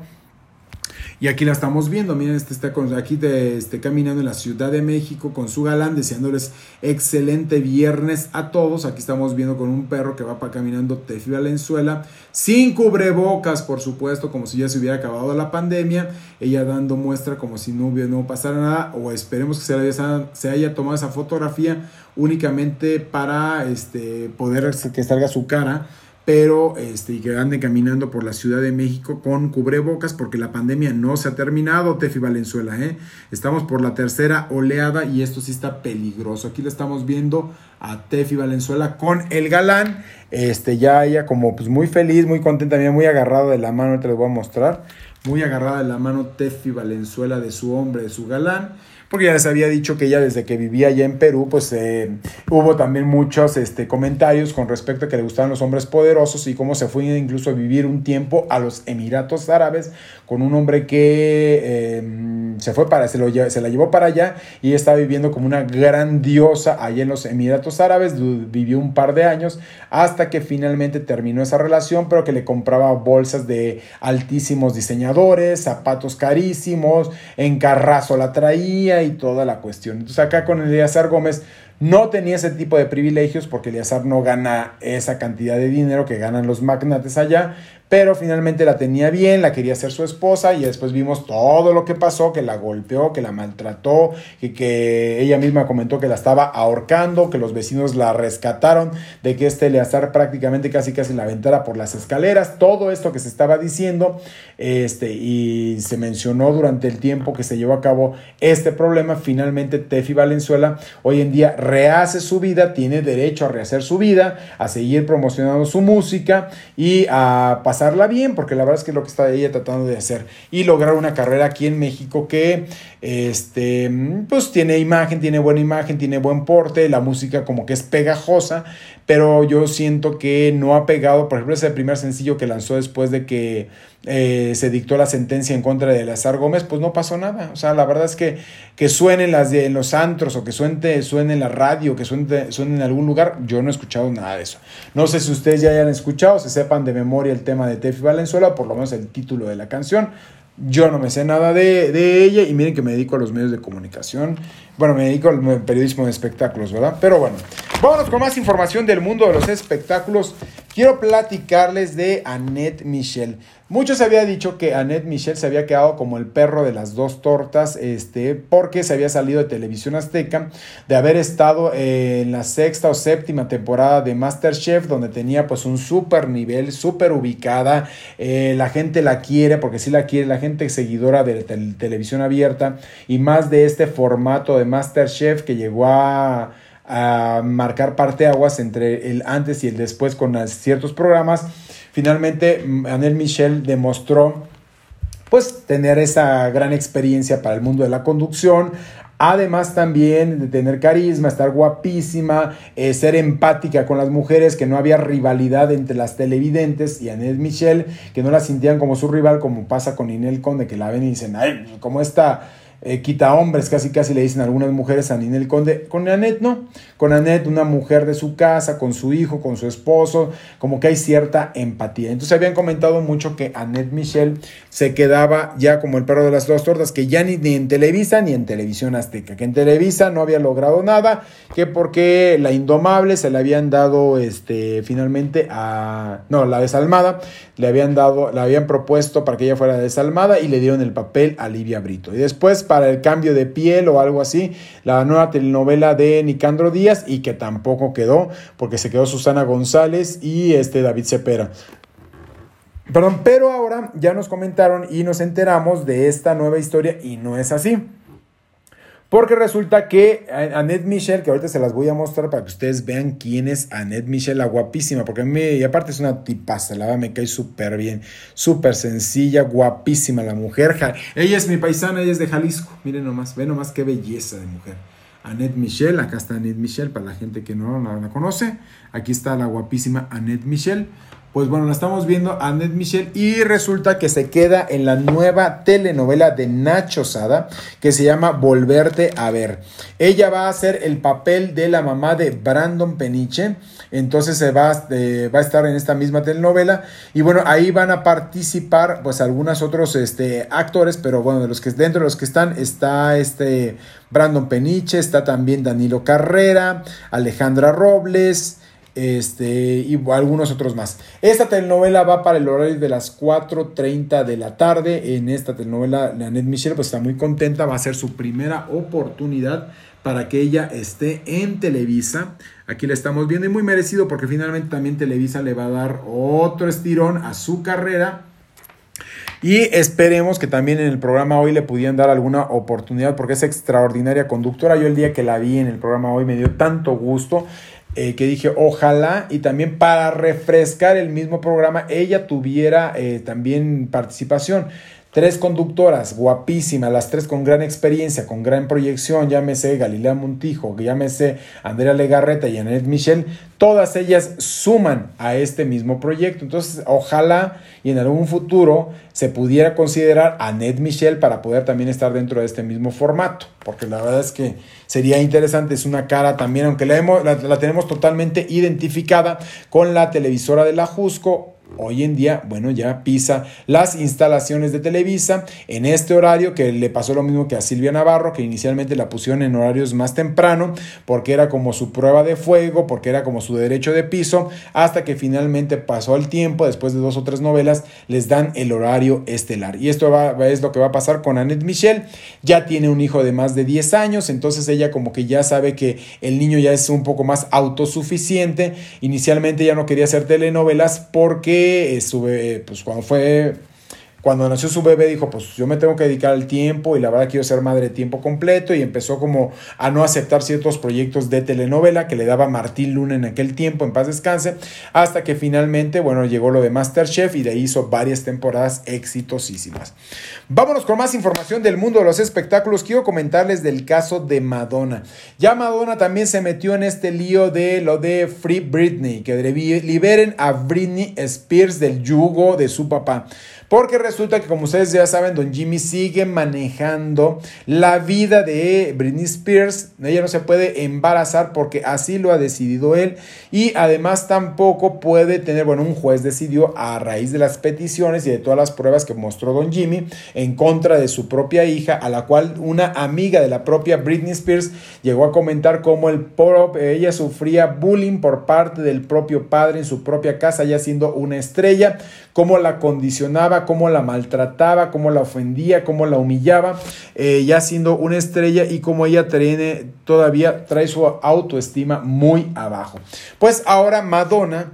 Y aquí la estamos viendo, miren, este está con, aquí de, este, caminando en la Ciudad de México con su galán, deseándoles excelente viernes a todos. Aquí estamos viendo con un perro que va para caminando Tefi Valenzuela, sin cubrebocas, por supuesto, como si ya se hubiera acabado la pandemia. Ella dando muestra como si no, hubiera, no nada, o esperemos que se haya, se tomado esa fotografía únicamente para este, poder que salga su cara pero este, y que ande caminando por la Ciudad de México con cubrebocas porque la pandemia no se ha terminado, Tefi Valenzuela. ¿eh? Estamos por la tercera oleada y esto sí está peligroso. Aquí le estamos viendo a Tefi Valenzuela con el galán. Este, ya ella como pues muy feliz, muy contenta, muy agarrado de la mano, te lo voy a mostrar. Muy agarrada de la mano Tefi Valenzuela de su hombre, de su galán porque ya les había dicho que ella desde que vivía allá en Perú, pues eh, hubo también muchos este, comentarios con respecto a que le gustaban los hombres poderosos y cómo se fue incluso a vivir un tiempo a los Emiratos Árabes con un hombre que em, se fue para, se, lo, se la llevó para allá y estaba viviendo como una grandiosa allá en los Emiratos Árabes, vivió un par de años hasta que finalmente terminó esa relación, pero que le compraba bolsas de altísimos diseñadores, zapatos carísimos, en carrazo la traía y toda la cuestión. Entonces acá con Eleazar Gómez no tenía ese tipo de privilegios porque Eleazar no gana esa cantidad de dinero que ganan los magnates allá, pero finalmente la tenía bien, la quería ser su esposa y después vimos todo lo que pasó, que la golpeó, que la maltrató, que, que ella misma comentó que la estaba ahorcando, que los vecinos la rescataron, de que este Eleazar prácticamente casi casi la aventara por las escaleras, todo esto que se estaba diciendo este, y se mencionó durante el tiempo que se llevó a cabo este problema, finalmente Tefi Valenzuela hoy en día rehace su vida, tiene derecho a rehacer su vida, a seguir promocionando su música y a pasar bien, porque la verdad es que es lo que está ella tratando de hacer y lograr una carrera aquí en México que este, pues tiene imagen, tiene buena imagen, tiene buen porte, la música como que es pegajosa, pero yo siento que no ha pegado, por ejemplo, ese primer sencillo que lanzó después de que eh, se dictó la sentencia en contra de Lazar Gómez, pues no pasó nada. O sea, la verdad es que que suenen las de, en los antros o que suene, suene en la radio, que suene, suene en algún lugar, yo no he escuchado nada de eso. No sé si ustedes ya hayan escuchado, se sepan de memoria el tema de Tefi Valenzuela, por lo menos el título de la canción. Yo no me sé nada de, de, ella y miren que me dedico a los medios de comunicación. Bueno, me dedico al periodismo de espectáculos, ¿verdad? Pero bueno, vámonos con más información del mundo de los espectáculos. Quiero platicarles de Annette Michel. Muchos había dicho que Annette Michel se había quedado como el perro de las dos tortas, este, porque se había salido de Televisión Azteca, de haber estado en la sexta o séptima temporada de Masterchef, donde tenía pues un súper nivel, súper ubicada, eh, la gente la quiere, porque sí la quiere, la gente seguidora de televisión abierta, y más de este formato de Masterchef que llegó a a marcar parteaguas entre el antes y el después con ciertos programas. Finalmente, Anel Michel demostró pues tener esa gran experiencia para el mundo de la conducción, Además también de tener carisma, estar guapísima, eh, ser empática con las mujeres, que no había rivalidad entre las televidentes y Annette Michel, que no la sentían como su rival, como pasa con Inel Conde, que la ven y dicen, ay, como esta eh, quita hombres, casi casi le dicen algunas mujeres a Ninel Conde. Con Annette no, con Annette una mujer de su casa, con su hijo, con su esposo, como que hay cierta empatía. Entonces habían comentado mucho que Annette Michel se quedaba ya como el perro de las dos tortas, que ya ni, ni en Televisa ni en Televisión Azteca, que en Televisa no había logrado nada, que porque la Indomable se le habían dado este, finalmente a, no, la desalmada, le habían dado, le habían propuesto para que ella fuera desalmada y le dieron el papel a Livia Brito. Y después, para el cambio de piel o algo así, la nueva telenovela de Nicandro Díaz y que tampoco quedó, porque se quedó Susana González y este David Cepera. Perdón, pero ahora ya nos comentaron y nos enteramos de esta nueva historia y no es así. Porque resulta que Annette Michel, que ahorita se las voy a mostrar para que ustedes vean quién es Annette Michel, la guapísima, porque a mí, aparte es una tipaza, la verdad me cae súper bien, súper sencilla, guapísima la mujer. Ella es mi paisana, ella es de Jalisco, miren nomás, ven nomás qué belleza de mujer. Annette Michel, acá está Annette Michel, para la gente que no la, la conoce, aquí está la guapísima Annette Michel. Pues bueno, la estamos viendo a Annette Michel y resulta que se queda en la nueva telenovela de Nacho Sada que se llama Volverte a ver. Ella va a hacer el papel de la mamá de Brandon Peniche, entonces se va, eh, va a estar en esta misma telenovela y bueno, ahí van a participar pues algunos otros este, actores, pero bueno, de los que dentro de los que están está este Brandon Peniche, está también Danilo Carrera, Alejandra Robles, este, y algunos otros más. Esta telenovela va para el horario de las 4.30 de la tarde. En esta telenovela, Annette Michel pues está muy contenta, va a ser su primera oportunidad para que ella esté en Televisa. Aquí la estamos viendo y muy merecido porque finalmente también Televisa le va a dar otro estirón a su carrera. Y esperemos que también en el programa hoy le pudieran dar alguna oportunidad porque es extraordinaria conductora. Yo el día que la vi en el programa hoy me dio tanto gusto. Eh, que dije, ojalá y también para refrescar el mismo programa, ella tuviera eh, también participación. Tres conductoras guapísimas, las tres con gran experiencia, con gran proyección, llámese Galilea Montijo, llámese Andrea Legarreta y Annette Michel, todas ellas suman a este mismo proyecto. Entonces, ojalá y en algún futuro se pudiera considerar a Annette Michel para poder también estar dentro de este mismo formato, porque la verdad es que sería interesante, es una cara también, aunque la, la, la tenemos totalmente identificada con la televisora de la Jusco, hoy en día, bueno, ya pisa las instalaciones de Televisa en este horario que le pasó lo mismo que a Silvia Navarro, que inicialmente la pusieron en horarios más temprano, porque era como su prueba de fuego, porque era como su derecho de piso, hasta que finalmente pasó el tiempo, después de dos o tres novelas, les dan el horario estelar. Y esto va, es lo que va a pasar con Annette Michel, ya tiene un hijo de más de 10 años, entonces ella como que ya sabe que el niño ya es un poco más autosuficiente, inicialmente ya no quería hacer telenovelas porque estuve, pues cuando fue cuando nació su bebé dijo, pues yo me tengo que dedicar al tiempo y la verdad quiero ser madre de tiempo completo y empezó como a no aceptar ciertos proyectos de telenovela que le daba Martín Luna en aquel tiempo, en paz descanse, hasta que finalmente, bueno, llegó lo de Masterchef y de ahí hizo varias temporadas exitosísimas. Vámonos con más información del mundo de los espectáculos. Quiero comentarles del caso de Madonna. Ya Madonna también se metió en este lío de lo de Free Britney, que liberen a Britney Spears del yugo de su papá. Porque resulta que, como ustedes ya saben, Don Jimmy sigue manejando la vida de Britney Spears. Ella no se puede embarazar porque así lo ha decidido él. Y además tampoco puede tener, bueno, un juez decidió a raíz de las peticiones y de todas las pruebas que mostró Don Jimmy en contra de su propia hija, a la cual una amiga de la propia Britney Spears llegó a comentar cómo el ella sufría bullying por parte del propio padre en su propia casa, ya siendo una estrella, cómo la condicionaba cómo la maltrataba, cómo la ofendía, cómo la humillaba, eh, ya siendo una estrella y cómo ella todavía trae su autoestima muy abajo. Pues ahora Madonna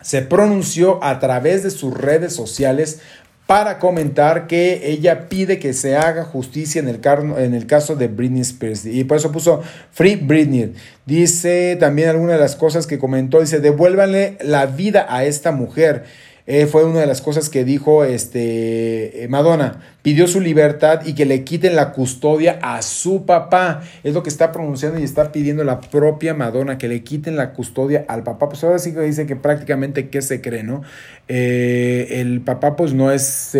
se pronunció a través de sus redes sociales para comentar que ella pide que se haga justicia en el, en el caso de Britney Spears. Y por eso puso Free Britney. Dice también alguna de las cosas que comentó, dice, devuélvanle la vida a esta mujer. Eh, fue una de las cosas que dijo este, eh, Madonna. Pidió su libertad y que le quiten la custodia a su papá. Es lo que está pronunciando y está pidiendo la propia Madonna, que le quiten la custodia al papá. Pues ahora sí que dice que prácticamente qué se cree, ¿no? Eh, el papá pues no es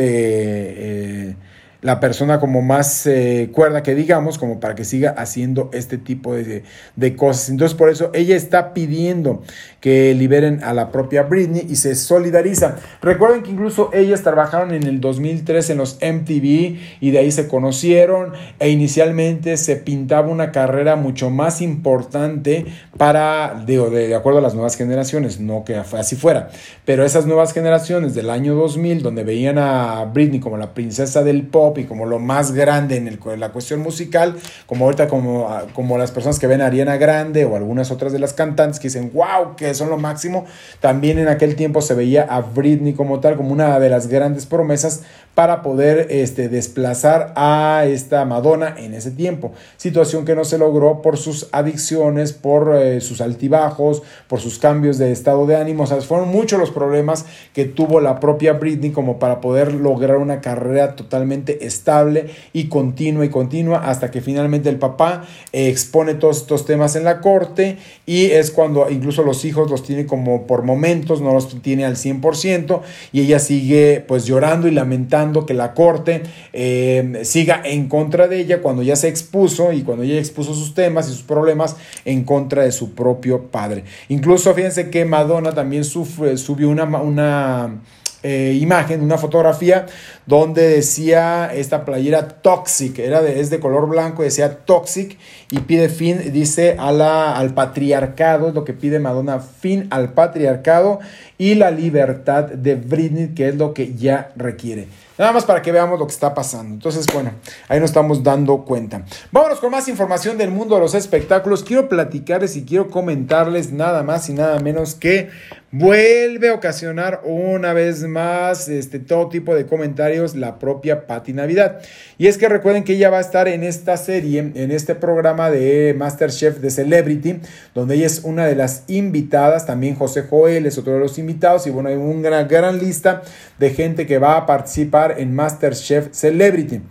la persona como más eh, cuerda que digamos, como para que siga haciendo este tipo de, de, cosas. Entonces por eso ella está pidiendo que liberen a la propia Britney y se solidariza. Recuerden que incluso ellas trabajaron en el 2003 en los MTV y de ahí se conocieron e inicialmente se pintaba una carrera mucho más importante para, digo, de, de acuerdo a las nuevas generaciones, no que así fuera, pero esas nuevas generaciones del año 2000 donde veían a Britney como la princesa del pop, y como lo más grande en, la cuestión musical, como ahorita como, ah, como las personas que ven a Ariana Grande o algunas otras de las cantantes que dicen, wow, que son lo máximo, también en aquel tiempo se veía a Britney como tal, como una de las grandes promesas para poder este, desplazar a esta Madonna en ese tiempo. Situación que no se logró por sus adicciones, por eh, sus altibajos, por sus cambios de estado de ánimo. O sea, fueron muchos los problemas que tuvo la propia Britney como para poder lograr una carrera totalmente estable y continua y continua hasta que finalmente el papá expone todos estos temas en la corte y es cuando incluso los hijos los tiene como por momentos, no los tiene al 100% y ella sigue pues llorando y lamentando que la corte eh, siga en contra de ella cuando ya se expuso y cuando ella expuso sus temas y sus problemas en contra de su propio padre. Incluso fíjense que Madonna también sufre, subió una, una eh, imagen, una fotografía donde decía esta playera Toxic, era de, es de color blanco, decía Toxic y pide fin, dice a la, al patriarcado, es lo que pide Madonna, fin al patriarcado y la libertad de Britney, que es lo que ya requiere. Nada más para que veamos lo que está pasando. Entonces, bueno, ahí nos estamos dando cuenta. Vámonos con más información del mundo de los espectáculos. Quiero platicarles y quiero comentarles nada más y nada menos que vuelve a ocasionar una vez más este, todo tipo de comentarios la propia Patti Navidad. Y es que recuerden que ella va a estar en esta serie, en este programa de Masterchef de Celebrity, donde ella es una de las invitadas. También José Joel es otro de los invitados. Y bueno, hay una gran lista de gente que va a participar en Masterchef Celebrity.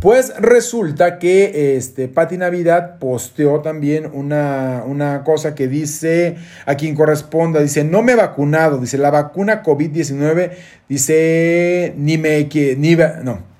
Pues resulta que este, Pati Navidad posteó también una, una, cosa que dice a quien corresponda, dice, no me he vacunado, dice, la vacuna COVID-19, dice, ni me, ni, no,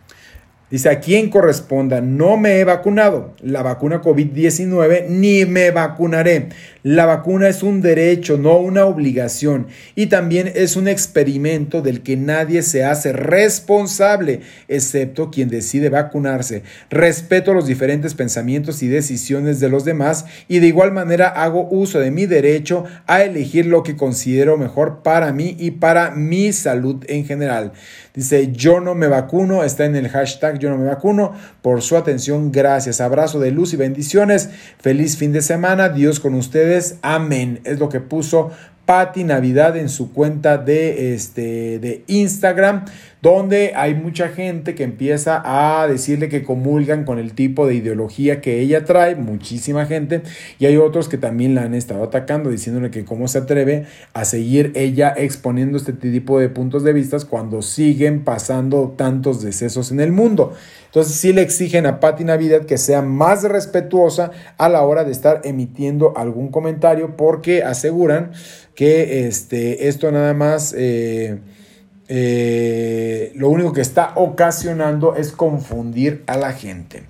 Dice, a quien corresponda, no me he vacunado. La vacuna COVID-19 ni me vacunaré. La vacuna es un derecho, no una obligación. Y también es un experimento del que nadie se hace responsable, excepto quien decide vacunarse. Respeto los diferentes pensamientos y decisiones de los demás y de igual manera hago uso de mi derecho a elegir lo que considero mejor para mí y para mi salud en general. Dice, yo no me vacuno, está en el hashtag yo no me vacuno. Por su atención, gracias. Abrazo de luz y bendiciones. Feliz fin de semana. Dios con ustedes. Amén. Es lo que puso Patti Navidad en su cuenta de, este, de Instagram, donde hay mucha gente que empieza a decirle que comulgan con el tipo de ideología que ella trae, muchísima gente, y hay otros que también la han estado atacando, diciéndole que cómo se atreve a seguir ella exponiendo este tipo de puntos de vista cuando siguen pasando tantos decesos en el mundo. Entonces sí le exigen a Patti Navidad que sea más respetuosa a la hora de estar emitiendo algún comentario porque aseguran que este, esto nada más... Eh, eh, lo único que está ocasionando es confundir a la gente.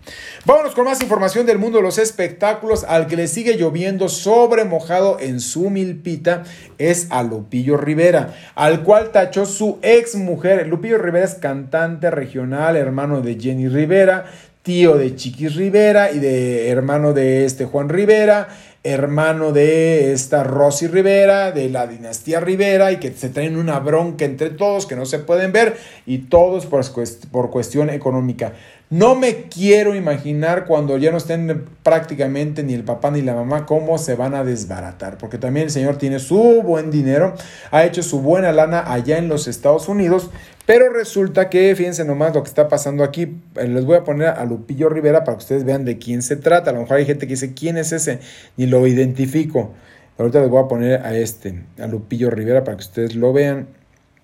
Vámonos con más información del mundo de los espectáculos. Al que le sigue lloviendo sobre mojado en su milpita es a Lupillo Rivera, al cual tachó su ex mujer. Lupillo Rivera es cantante regional, hermano de Jenny Rivera, tío de Chiquis Rivera y de hermano de este Juan Rivera hermano de esta Rosy Rivera, de la dinastía Rivera, y que se traen una bronca entre todos que no se pueden ver, y todos por, por cuestión económica. No me quiero imaginar cuando ya no estén prácticamente ni el papá ni la mamá cómo se van a desbaratar, porque también el señor tiene su buen dinero, ha hecho su buena lana allá en los Estados Unidos, pero resulta que, fíjense nomás lo que está pasando aquí. Eh, les voy a poner a Lupillo Rivera para que ustedes vean de quién se trata. A lo mejor hay gente que dice, ¿quién es ese? Ni lo identifico. Ahorita les voy a poner a este, a Lupillo Rivera, para que ustedes lo vean.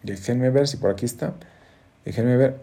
Déjenme ver si por aquí está. Déjenme ver.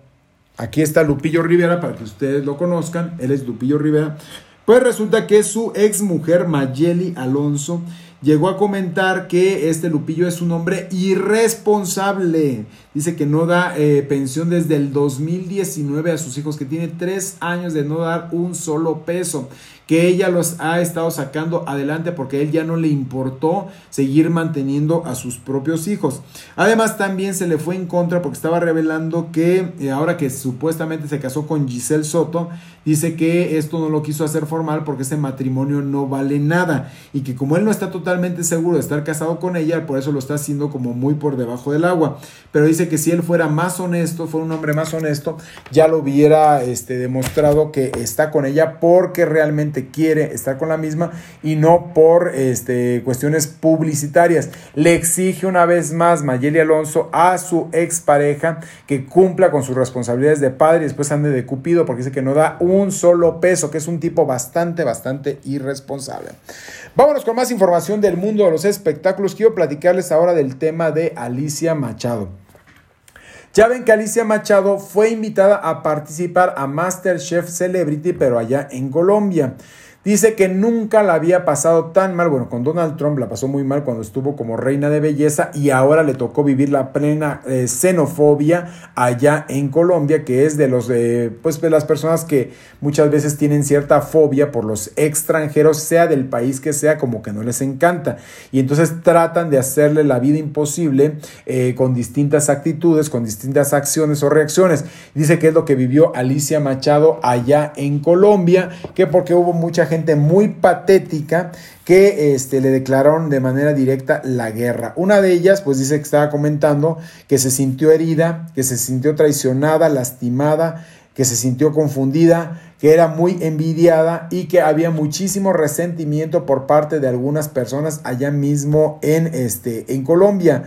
Aquí está Lupillo Rivera para que ustedes lo conozcan. Él es Lupillo Rivera. Pues resulta que su ex mujer Mayeli Alonso llegó a comentar que este Lupillo es un hombre irresponsable. Dice que no da eh, pensión desde el 2019 a sus hijos, que tiene tres años de no dar un solo peso que ella los ha estado sacando adelante porque a él ya no le importó seguir manteniendo a sus propios hijos. Además también se le fue en contra porque estaba revelando que eh, ahora que supuestamente se casó con Giselle Soto, dice que esto no lo quiso hacer formal porque ese matrimonio no vale nada y que como él no está totalmente seguro de estar casado con ella, por eso lo está haciendo como muy por debajo del agua. Pero dice que si él fuera más honesto, fuera un hombre más honesto, ya lo hubiera este, demostrado que está con ella porque realmente quiere estar con la misma y no por este, cuestiones publicitarias. Le exige una vez más Mayeli Alonso a su expareja que cumpla con sus responsabilidades de padre y después ande de cupido porque dice que no da un solo peso, que es un tipo bastante, bastante irresponsable. Vámonos con más información del mundo de los espectáculos. Quiero platicarles ahora del tema de Alicia Machado. Ya ven que Alicia Machado fue invitada a participar a MasterChef Celebrity, pero allá en Colombia. Dice que nunca la había pasado tan mal. Bueno, con Donald Trump la pasó muy mal cuando estuvo como reina de belleza y ahora le tocó vivir la plena eh, xenofobia allá en Colombia, que es de los de, pues, de las personas que muchas veces tienen cierta fobia por los extranjeros, sea del país que sea, como que no les encanta. Y entonces tratan de hacerle la vida imposible eh, con distintas actitudes, con distintas acciones o reacciones. Dice que es lo que vivió Alicia Machado allá en Colombia, que porque hubo mucha gente muy patética que este, le declararon de manera directa la guerra. Una de ellas, pues dice que estaba comentando que se sintió herida, que se sintió traicionada, lastimada, que se sintió confundida, que era muy envidiada y que había muchísimo resentimiento por parte de algunas personas allá mismo en, este, en Colombia.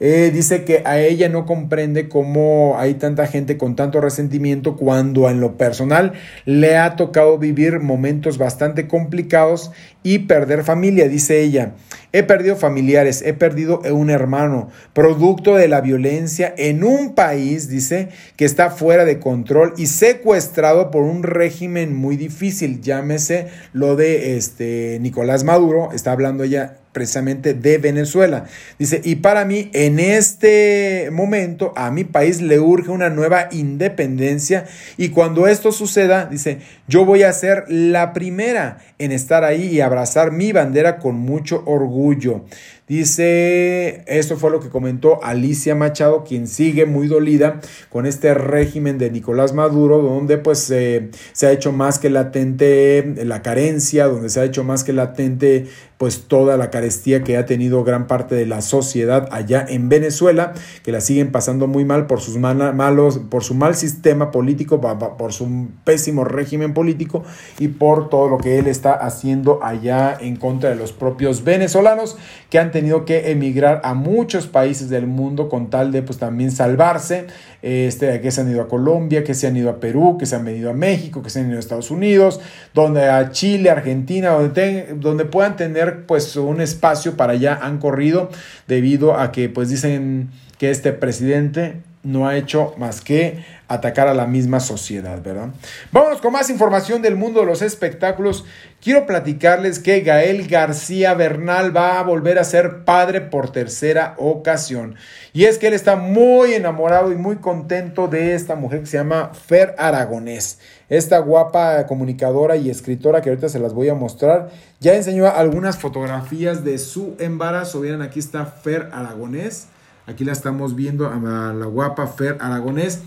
Eh, dice que a ella no comprende cómo hay tanta gente con tanto resentimiento cuando en lo personal le ha tocado vivir momentos bastante complicados y perder familia, dice ella. He perdido familiares, he perdido un hermano, producto de la violencia en un país, dice, que está fuera de control y secuestrado por un régimen muy difícil, llámese lo de este Nicolás Maduro, está hablando ella precisamente de Venezuela. Dice, y para mí en este momento a mi país le urge una nueva independencia y cuando esto suceda, dice, yo voy a ser la primera en estar ahí y abrazar mi bandera con mucho orgullo. Dice, esto fue lo que comentó Alicia Machado, quien sigue muy dolida con este régimen de Nicolás Maduro, donde pues se ha hecho más que latente la carencia, donde se ha hecho más que latente pues toda la carestía que ha tenido gran parte de la sociedad allá en Venezuela, que la siguen pasando muy mal por sus malos, por su mal sistema político, por su pésimo régimen político y por todo lo que él está haciendo allá en contra de los propios venezolanos que han tenido que emigrar a muchos países del mundo con tal de pues también salvarse, este, que se han ido a Colombia, que se han ido a Perú, que se han venido a México, que se han ido a Estados Unidos, donde a Chile, Argentina, donde, donde puedan tener pues un espacio para allá han corrido debido a que pues dicen que este presidente no ha hecho más que atacar a la misma sociedad, ¿verdad? Vámonos con más información del mundo de los espectáculos. Quiero platicarles que Gael García Bernal va a volver a ser padre por tercera ocasión. Y es que él está muy enamorado y muy contento de esta mujer que se llama Fer Aragonés. Esta guapa comunicadora y escritora que ahorita se las voy a mostrar. Ya enseñó algunas fotografías de su embarazo. Miren, aquí está Fer Aragonés. Aquí la estamos viendo a la guapa Fer Aragonés.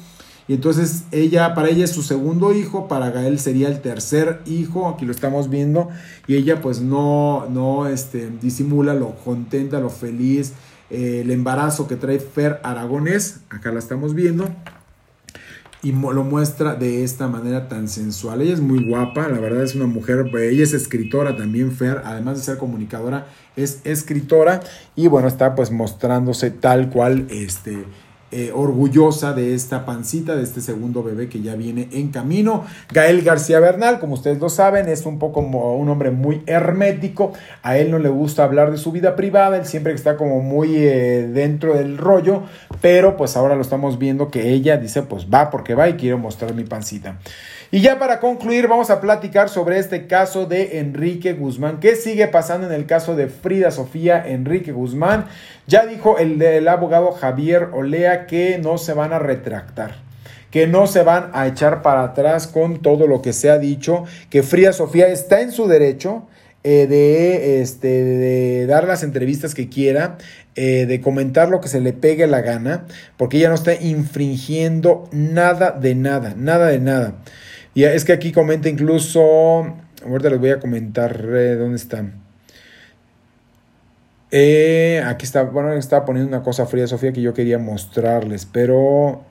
Y entonces ella, para ella es su segundo hijo, para Gael sería el tercer hijo, aquí lo estamos viendo, y ella pues no, no este, disimula lo contenta, lo feliz, eh, el embarazo que trae Fer Aragonés, acá la estamos viendo, y lo muestra de esta manera tan sensual. Ella es muy guapa, la verdad es una mujer, ella es escritora también, Fer, además de ser comunicadora, es escritora, y bueno, está pues mostrándose tal cual este eh, orgullosa de esta pancita, de este segundo bebé que ya viene en camino. Gael García Bernal, como ustedes lo saben, es un poco como un hombre muy hermético. A él no le gusta hablar de su vida privada, él siempre está como muy eh, dentro del rollo, pero pues ahora lo estamos viendo que ella dice, pues va porque va y quiero mostrar mi pancita. Y ya para concluir, vamos a platicar sobre este caso de Enrique Guzmán. ¿Qué sigue pasando en el caso de Frida Sofía Enrique Guzmán? Ya dijo el, abogado Javier Olea que no se van a retractar que no se van a echar para atrás con todo lo que se ha dicho, que Frida Sofía está en su derecho eh, de, este, de dar las entrevistas que quiera, eh, de comentar lo que se le pegue la gana, porque ella no está infringiendo nada de nada, nada de nada. Y es que aquí comenta incluso, ahorita les voy a comentar eh, dónde están. Eh, aquí está, bueno, estaba poniendo una cosa fría, Sofía, que yo quería mostrarles, pero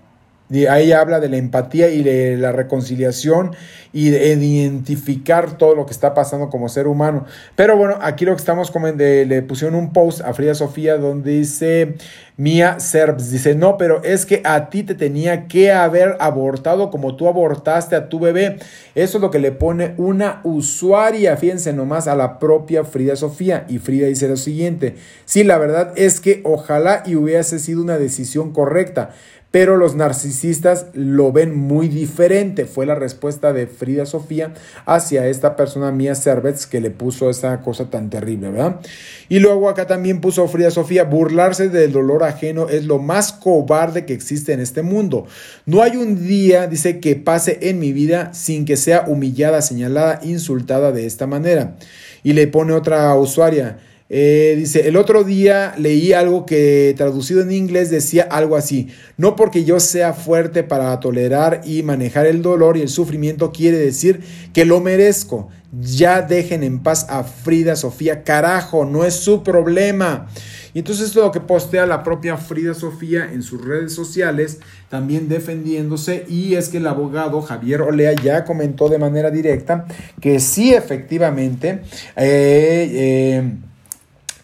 ahí habla de la empatía y de la reconciliación y de identificar todo lo que está pasando como ser humano. Pero bueno, aquí lo que estamos comentando, le pusieron un post a Frida Sofía donde dice Mia Serbs, dice, no, pero es que a ti te tenía que haber abortado como tú abortaste a tu bebé. Eso es lo que le pone una usuaria, fíjense nomás, a la propia Frida Sofía. Y Frida dice lo siguiente, sí, la verdad es que ojalá y hubiese sido una decisión correcta pero los narcisistas lo ven muy diferente. Fue la respuesta de Frida Sofía hacia esta persona Mía Cervets que le puso esa cosa tan terrible, ¿verdad? Y luego acá también puso Frida Sofía, burlarse del dolor ajeno es lo más cobarde que existe en este mundo. No hay un día, dice, que pase en mi vida sin que sea humillada, señalada, insultada de esta manera. Y le pone otra usuaria. Eh, dice, el otro día leí algo que traducido en inglés decía algo así, no porque yo sea fuerte para tolerar y manejar el dolor y el sufrimiento quiere decir que lo merezco. Ya dejen en paz a Frida Sofía, carajo, no es su problema. Y entonces esto es lo que postea la propia Frida Sofía en sus redes sociales, también defendiéndose. Y es que el abogado Javier Olea ya comentó de manera directa que sí, efectivamente, eh, eh,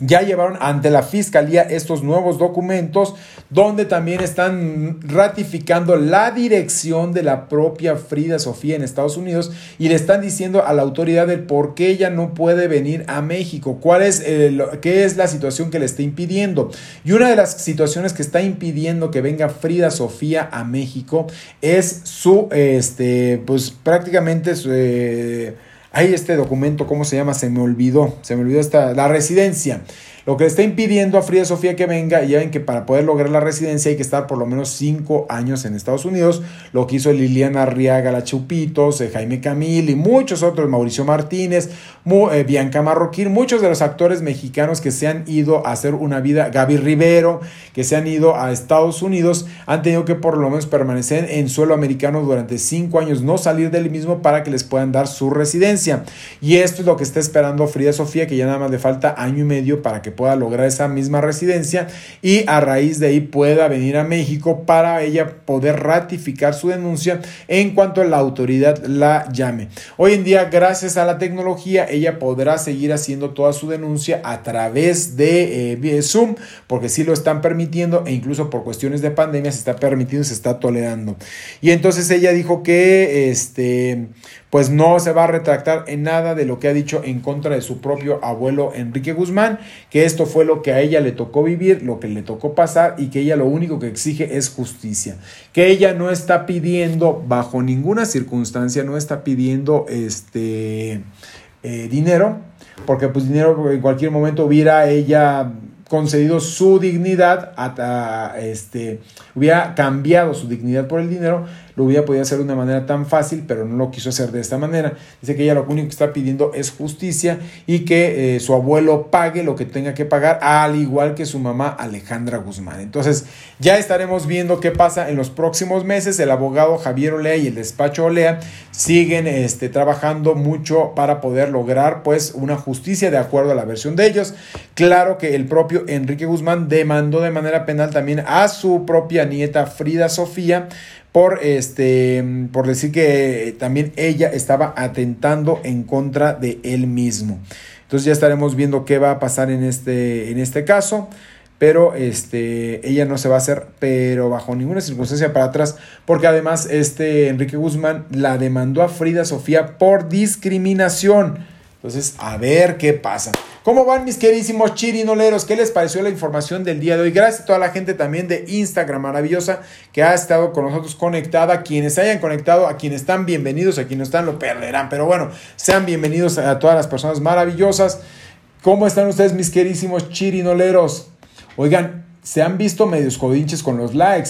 ya llevaron ante la fiscalía estos nuevos documentos donde también están ratificando la dirección de la propia Frida Sofía en Estados Unidos y le están diciendo a la autoridad el por qué ella no puede venir a México, cuál es qué es la situación que le está impidiendo. Y una de las situaciones que está impidiendo que venga Frida Sofía a México es su este pues prácticamente su, eh, hay este documento, ¿cómo se llama? Se me olvidó, se me olvidó esta, la residencia. Lo que le está impidiendo a Frida Sofía que venga, y ya ven que para poder lograr la residencia hay que estar por lo menos cinco años en Estados Unidos, lo que hizo Liliana Arriaga, la Chupitos, eh, Jaime Camil y muchos otros, Mauricio Martínez, eh, Bianca Marroquín, muchos de los actores mexicanos que se han ido a hacer una vida, Gaby Rivero, que se han ido a Estados Unidos, han tenido que por lo menos permanecer en suelo americano durante cinco años, no salir del mismo para que les puedan dar su residencia. Y esto es lo que está esperando Frida Sofía, que ya nada más le falta año y medio para que pueda lograr esa misma residencia y a raíz de ahí pueda venir a México para ella poder ratificar su denuncia en cuanto la autoridad la llame. Hoy en día, gracias a la tecnología, ella podrá seguir haciendo toda su denuncia a través de eh, Zoom, porque sí lo están permitiendo e incluso por cuestiones de pandemia se está permitiendo, se está tolerando. Y entonces ella dijo que este pues no se va a retractar en nada de lo que ha dicho en contra de su propio abuelo Enrique Guzmán, que esto fue lo que a ella le tocó vivir, lo que le tocó pasar y que ella lo único que exige es justicia, que ella no está pidiendo bajo ninguna circunstancia, no está pidiendo este eh, dinero, porque pues dinero en cualquier momento hubiera ella concedido su dignidad, hasta, este, hubiera cambiado su dignidad por el dinero, lo hubiera podido hacer de una manera tan fácil, pero no lo quiso hacer de esta manera. Dice que ella lo único que está pidiendo es justicia y que eh, su abuelo pague lo que tenga que pagar, al igual que su mamá Alejandra Guzmán. Entonces, ya estaremos viendo qué pasa en los próximos meses. El abogado Javier Olea y el despacho Olea siguen este, trabajando mucho para poder lograr pues una justicia de acuerdo a la versión de ellos. Claro que el propio Enrique Guzmán demandó de manera penal también a su propia nieta Frida Sofía por, este, por decir que también ella estaba atentando en contra de él mismo. Entonces ya estaremos viendo qué va a pasar en este, en este caso. Pero este, ella no se va a hacer, pero bajo ninguna circunstancia para atrás, porque además este Enrique Guzmán la demandó a Frida Sofía por discriminación. Entonces, a ver qué pasa. ¿Cómo van mis queridísimos chirinoleros? ¿Qué les pareció la información del día de hoy? Gracias a toda la gente también de Instagram maravillosa que ha estado con nosotros conectada. Quienes hayan conectado, a quienes están bienvenidos, a quienes no están lo perderán. Pero bueno, sean bienvenidos a todas las personas maravillosas. ¿Cómo están ustedes mis queridísimos chirinoleros? Oigan, se han visto medios codinches con los likes.